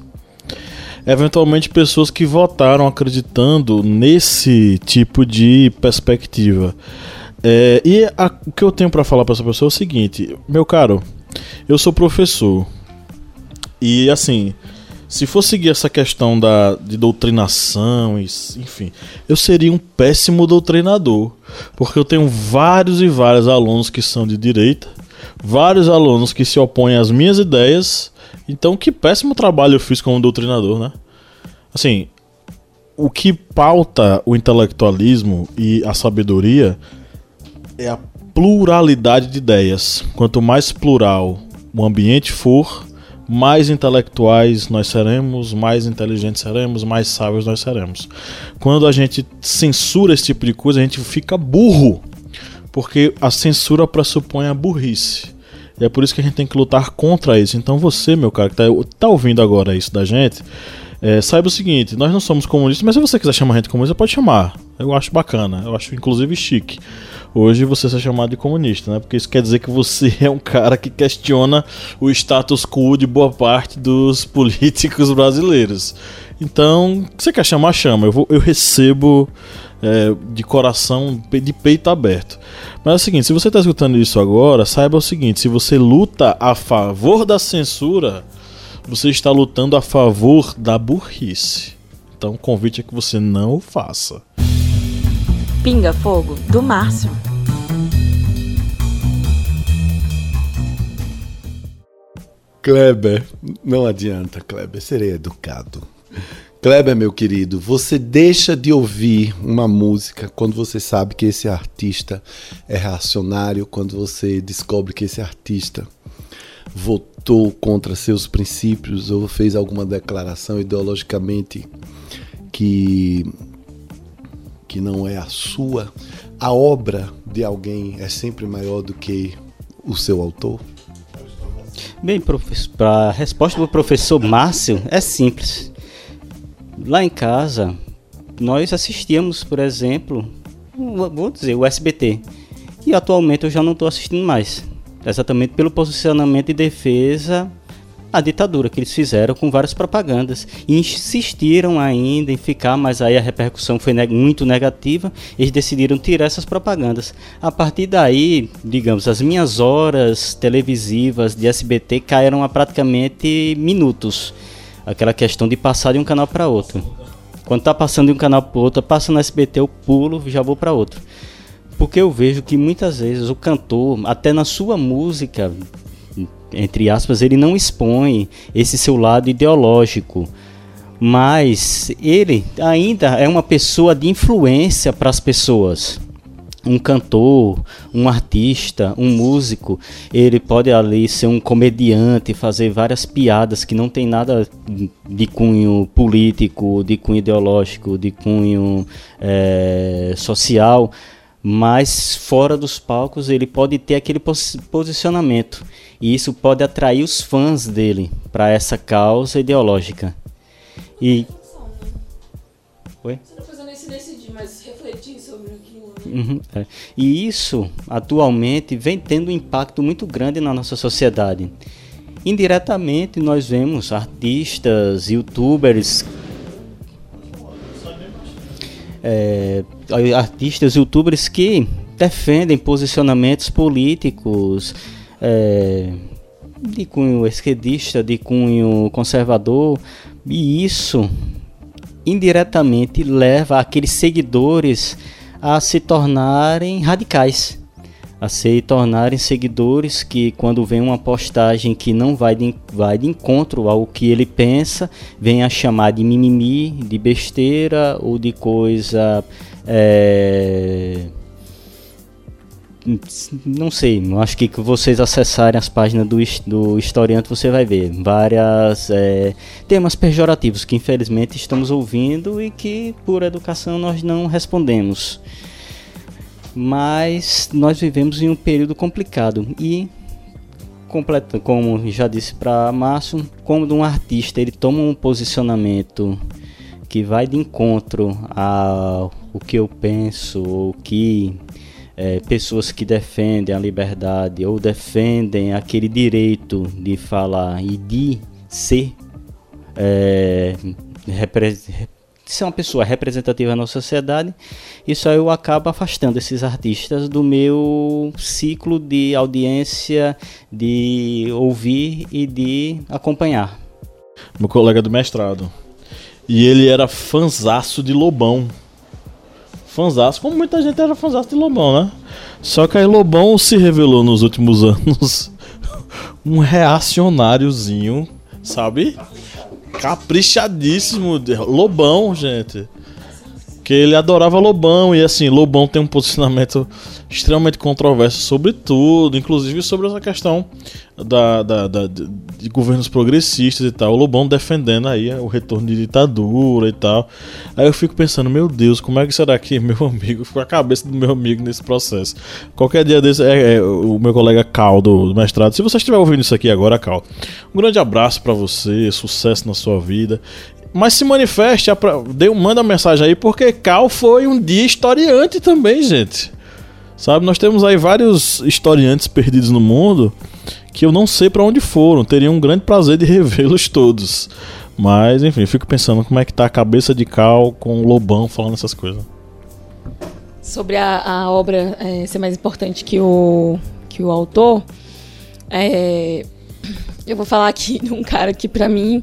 Eventualmente pessoas que votaram acreditando nesse tipo de perspectiva. É, e a, o que eu tenho para falar para essa pessoa é o seguinte, meu caro, eu sou professor. E assim, se for seguir essa questão da, de doutrinação, enfim, eu seria um péssimo doutrinador. Porque eu tenho vários e vários alunos que são de direita, vários alunos que se opõem às minhas ideias. Então, que péssimo trabalho eu fiz como doutrinador, né? Assim, o que pauta o intelectualismo e a sabedoria é a pluralidade de ideias. Quanto mais plural o ambiente for, mais intelectuais nós seremos, mais inteligentes seremos, mais sábios nós seremos. Quando a gente censura esse tipo de coisa, a gente fica burro, porque a censura pressupõe a burrice. E é por isso que a gente tem que lutar contra isso. Então você, meu cara, que tá, tá ouvindo agora isso da gente, é, saiba o seguinte, nós não somos comunistas, mas se você quiser chamar a gente comunista, pode chamar. Eu acho bacana, eu acho inclusive chique hoje você ser chamado de comunista, né? Porque isso quer dizer que você é um cara que questiona o status quo de boa parte dos políticos brasileiros. Então, você quer chamar, chama. Eu, vou, eu recebo é, de coração, de peito aberto. Mas é o seguinte, se você está escutando isso agora, saiba o seguinte: se você luta a favor da censura, você está lutando a favor da burrice. Então, o convite é que você não o faça. Pinga Fogo, do Márcio. Kleber, não adianta, Kleber, serei educado. Kleber, meu querido, você deixa de ouvir uma música quando você sabe que esse artista é reacionário, quando você descobre que esse artista votou contra seus princípios ou fez alguma declaração ideologicamente que que não é a sua, a obra de alguém é sempre maior do que o seu autor? Bem, para a resposta do professor Márcio é simples. Lá em casa, nós assistíamos, por exemplo, vou dizer, o SBT. E atualmente eu já não estou assistindo mais. Exatamente pelo posicionamento e defesa a ditadura que eles fizeram com várias propagandas e insistiram ainda em ficar, mas aí a repercussão foi muito negativa. Eles decidiram tirar essas propagandas. A partir daí, digamos, as minhas horas televisivas de SBT caíram a praticamente minutos. Aquela questão de passar de um canal para outro. Quando tá passando de um canal para outro, passa no SBT, eu pulo, já vou para outro. Porque eu vejo que muitas vezes o cantor, até na sua música, entre aspas, ele não expõe esse seu lado ideológico, mas ele ainda é uma pessoa de influência para as pessoas. Um cantor, um artista, um músico, ele pode ali ser um comediante, fazer várias piadas que não tem nada de cunho político, de cunho ideológico, de cunho é, social, mas fora dos palcos ele pode ter aquele posicionamento e isso pode atrair os fãs dele para essa causa ideológica. E Oi? Uhum, é. E isso, atualmente, vem tendo um impacto muito grande na nossa sociedade. Indiretamente, nós vemos artistas, youtubers é, artistas, youtubers que defendem posicionamentos políticos é, de cunho esquerdista, de cunho conservador, e isso indiretamente leva aqueles seguidores a se tornarem radicais, a se tornarem seguidores que quando vem uma postagem que não vai de, vai de encontro ao que ele pensa, vem a chamar de mimimi, de besteira ou de coisa é, não sei, acho que que vocês acessarem as páginas do, do historiante você vai ver várias é, temas pejorativos que infelizmente estamos ouvindo e que por educação nós não respondemos. Mas nós vivemos em um período complicado e completa, como já disse para Márcio, como um artista ele toma um posicionamento que vai de encontro ao que eu penso, o que é, pessoas que defendem a liberdade ou defendem aquele direito de falar e de ser, é, ser uma pessoa representativa na sociedade, isso aí eu acabo afastando esses artistas do meu ciclo de audiência, de ouvir e de acompanhar. Meu colega do mestrado. E ele era fanzaço de Lobão fanzaço, como muita gente era fanzaço de Lobão, né? Só que aí Lobão se revelou nos últimos anos um reacionáriozinho, sabe? Caprichadíssimo. Lobão, gente. Que ele adorava Lobão e assim, Lobão tem um posicionamento extremamente controverso sobre tudo, inclusive sobre essa questão da, da, da, de governos progressistas e tal. O Lobão defendendo aí o retorno de ditadura e tal. Aí eu fico pensando, meu Deus, como é que será que meu amigo ficou a cabeça do meu amigo nesse processo? Qualquer dia desse, é, é o meu colega Cal do, do, mestrado. Se você estiver ouvindo isso aqui agora, Cal, um grande abraço para você, sucesso na sua vida. Mas se manifeste, dê, manda mensagem aí, porque Cal foi um dia historiante também, gente. Sabe, nós temos aí vários historiantes perdidos no mundo que eu não sei para onde foram. Teria um grande prazer de revê-los todos. Mas, enfim, fico pensando como é que tá a cabeça de Cal com o Lobão falando essas coisas. Sobre a, a obra é, ser mais importante que o, que o autor, é, eu vou falar aqui de um cara que, para mim,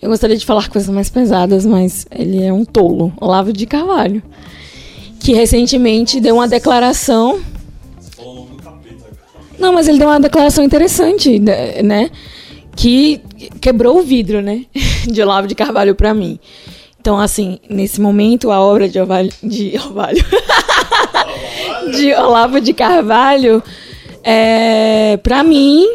eu gostaria de falar coisas mais pesadas, mas ele é um tolo, Olavo de Carvalho que recentemente deu uma declaração. Não, mas ele deu uma declaração interessante, né? né? Que quebrou o vidro, né? De Olavo de Carvalho para mim. Então, assim, nesse momento, a obra de Ovalho, de, de Olavo de Carvalho, é, para mim,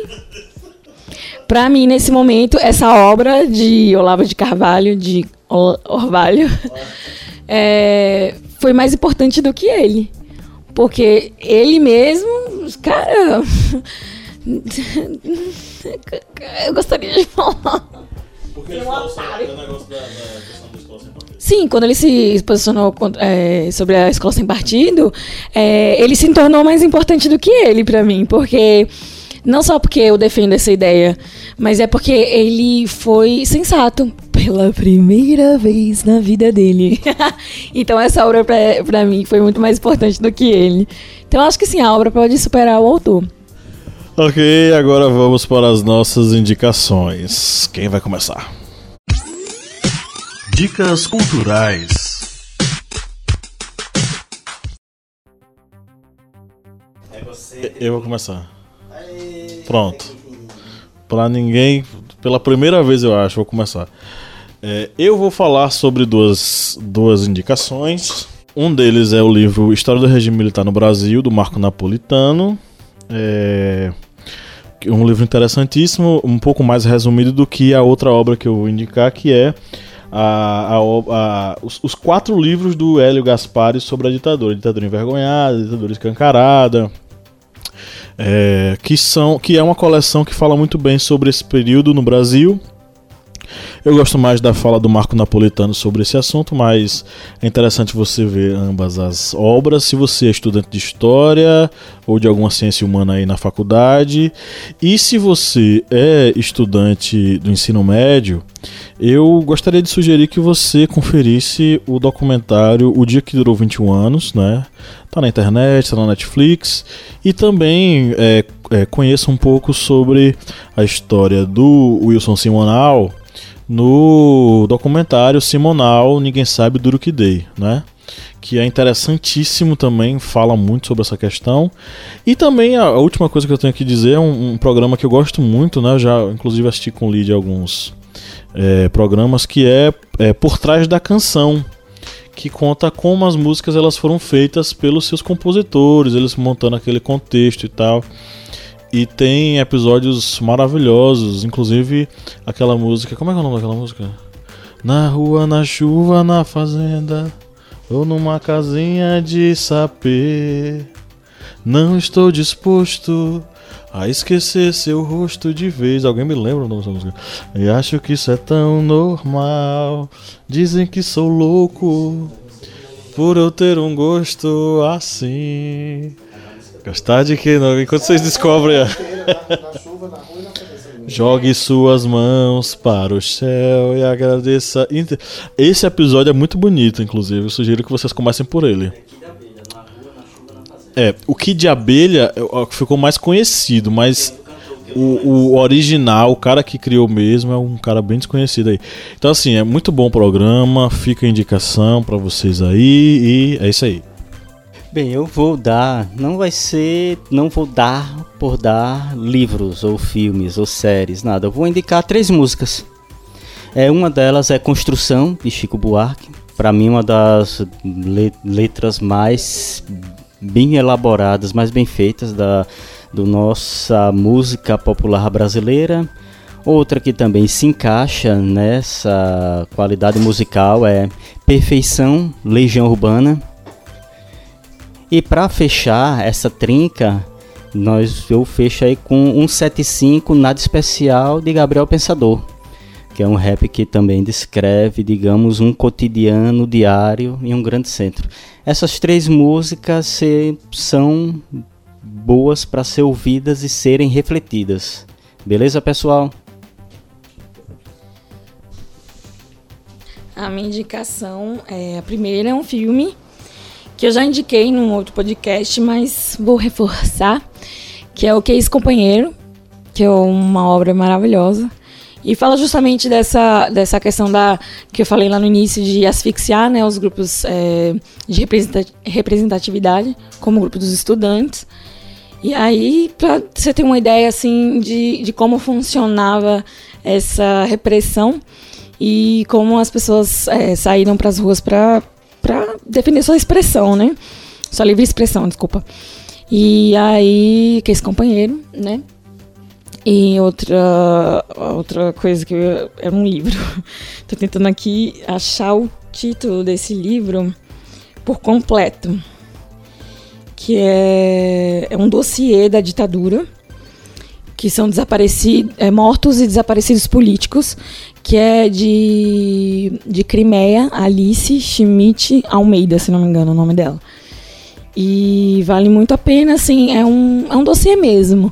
para mim, nesse momento, essa obra de Olavo de Carvalho, de Orvalho, é, foi mais importante do que ele. Porque ele mesmo, cara. Eu gostaria de falar. Porque ele falou sobre o negócio da, da questão da escola sem partido. Sim, quando ele se posicionou é, sobre a escola sem partido, é, ele se tornou mais importante do que ele para mim, porque não só porque eu defendo essa ideia, mas é porque ele foi sensato pela primeira vez na vida dele. então essa obra para mim foi muito mais importante do que ele. Então acho que sim, a obra pode superar o autor. Ok, agora vamos para as nossas indicações. Quem vai começar? Dicas culturais. É você. Eu vou começar. Pronto. Para ninguém, pela primeira vez eu acho, vou começar. É, eu vou falar sobre duas, duas indicações. Um deles é o livro História do Regime Militar no Brasil, do Marco Napolitano. É um livro interessantíssimo, um pouco mais resumido do que a outra obra que eu vou indicar, que é a, a, a, os, os, quatro livros do Hélio Gaspari sobre a ditadura, ditadura envergonhada, ditadura escancarada, é, que são que é uma coleção que fala muito bem sobre esse período no Brasil eu gosto mais da fala do Marco Napolitano sobre esse assunto, mas é interessante você ver ambas as obras. Se você é estudante de história ou de alguma ciência humana aí na faculdade, e se você é estudante do ensino médio, eu gostaria de sugerir que você conferisse o documentário O Dia que Durou 21 Anos, né? Tá na internet, tá na Netflix. E também é, é, conheça um pouco sobre a história do Wilson Simonal, no documentário Simonal Ninguém Sabe Duro Que Dei, né? Que é interessantíssimo também, fala muito sobre essa questão. E também a, última coisa que eu tenho que dizer é um, um programa que eu gosto muito, né? Eu já inclusive assisti com o Lid alguns é, programas, que é, é Por Trás da Canção, que conta como as músicas elas foram feitas pelos seus compositores, eles montando aquele contexto e tal. E tem episódios maravilhosos, inclusive aquela música. Como é que é o nome daquela música? Na rua, na chuva, na fazenda, ou numa casinha de sapê. Não estou disposto a esquecer seu rosto de vez. Alguém me lembra o nome dessa música? E acho que isso é tão normal. Dizem que sou louco por eu ter um gosto assim. Gostar de que? Enquanto vocês descobrem. Jogue suas mãos para o céu e agradeça. Esse episódio é muito bonito, inclusive. Eu sugiro que vocês comecem por ele. É, o Kid de Abelha ficou mais conhecido, mas o, o, original, o cara que criou mesmo, é um cara bem desconhecido aí. Então, assim, é muito bom o programa. Fica a indicação para vocês aí. E é isso aí. Bem, eu vou dar, não vai ser, não vou dar por dar livros ou filmes ou séries, nada. Eu vou indicar três músicas. É uma delas é Construção de Chico Buarque. Para mim uma das letras mais bem elaboradas, mais bem feitas da do nossa música popular brasileira. Outra que também se encaixa nessa qualidade musical é Perfeição, Legião Urbana e para fechar essa trinca, nós eu fecho aí com 175 Nada Especial de Gabriel Pensador, que é um rap que também descreve, digamos, um cotidiano diário em um grande centro. Essas três músicas se, são boas para ser ouvidas e serem refletidas. Beleza, pessoal? A minha indicação é a primeira é um filme que eu já indiquei num outro podcast, mas vou reforçar, que é o Que Companheiro, que é uma obra maravilhosa. E fala justamente dessa, dessa questão da que eu falei lá no início de asfixiar né, os grupos é, de representatividade, como o grupo dos estudantes. E aí, para você ter uma ideia assim de, de como funcionava essa repressão e como as pessoas é, saíram para as ruas para para definir sua expressão, né? Sua livre expressão, desculpa. E aí, que esse companheiro, né? E outra, outra coisa que eu, é um livro. Tô tentando aqui achar o título desse livro por completo. Que é, é um dossiê da ditadura, que são desaparecidos, é, mortos e desaparecidos políticos, que é de, de Crimeia, Alice Schmidt Almeida, se não me engano o nome dela. E vale muito a pena, assim, é um, é um dossiê mesmo.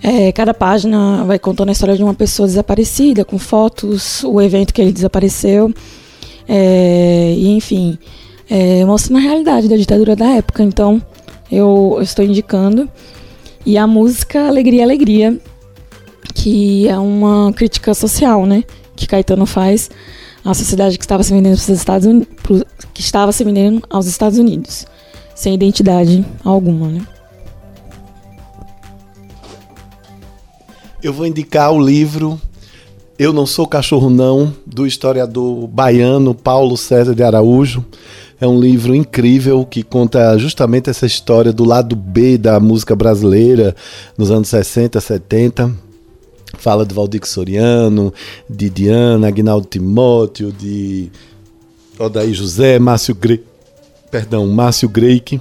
É, cada página vai contando a história de uma pessoa desaparecida, com fotos, o evento que ele desapareceu. É, e enfim, é, mostra na realidade da ditadura da época. Então, eu, eu, estou indicando. E a música Alegria, Alegria, que é uma crítica social, né? Que Caetano faz à sociedade que estava se vendendo para os Estados Unidos, que estava se vendendo aos Estados Unidos, sem identidade alguma, né? Eu vou indicar o livro Eu Não Sou Cachorro Não, do historiador baiano Paulo César de Araújo. É um livro incrível que conta justamente essa história do lado B da música brasileira nos anos 60, 70. Fala de Valdir Soriano, de Diana, Agnaldo Timóteo, de Odaí José, Márcio Gre... Perdão, Márcio Greik.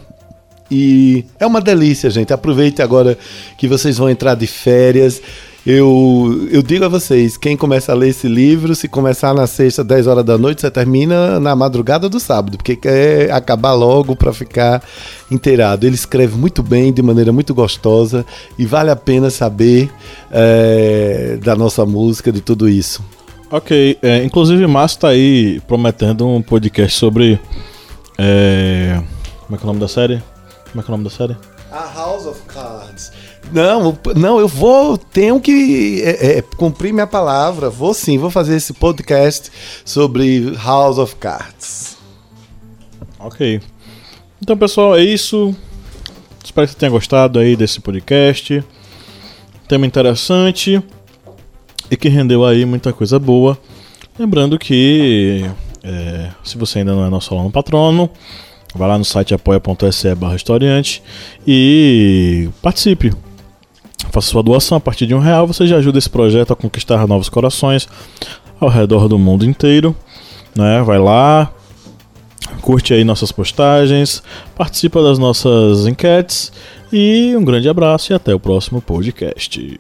E é uma delícia, gente. Aproveite agora que vocês vão entrar de férias. Eu, eu digo a vocês, quem começa a ler esse livro, se começar na sexta, 10 horas da noite, você termina na madrugada do sábado, porque quer acabar logo para ficar inteirado. Ele escreve muito bem, de maneira muito gostosa, e vale a pena saber é, da nossa música, de tudo isso. Ok, é, inclusive Márcio está aí prometendo um podcast sobre. É, como é que é o nome da série? Como é que é o nome da série? A House of Cards. Não, não, eu vou, tenho que é, é, cumprir minha palavra. Vou sim, vou fazer esse podcast sobre House of Cards. Ok. Então, pessoal, é isso. Espero que você tenha gostado aí desse podcast. Tema interessante e que rendeu aí muita coisa boa. Lembrando que é, se você ainda não é nosso aluno patrono, Vai lá no site apoia.se barra historiante e participe. Faça sua doação a partir de um real, você já ajuda esse projeto a conquistar novos corações ao redor do mundo inteiro. Né? Vai lá, curte aí nossas postagens, participa das nossas enquetes e um grande abraço e até o próximo podcast.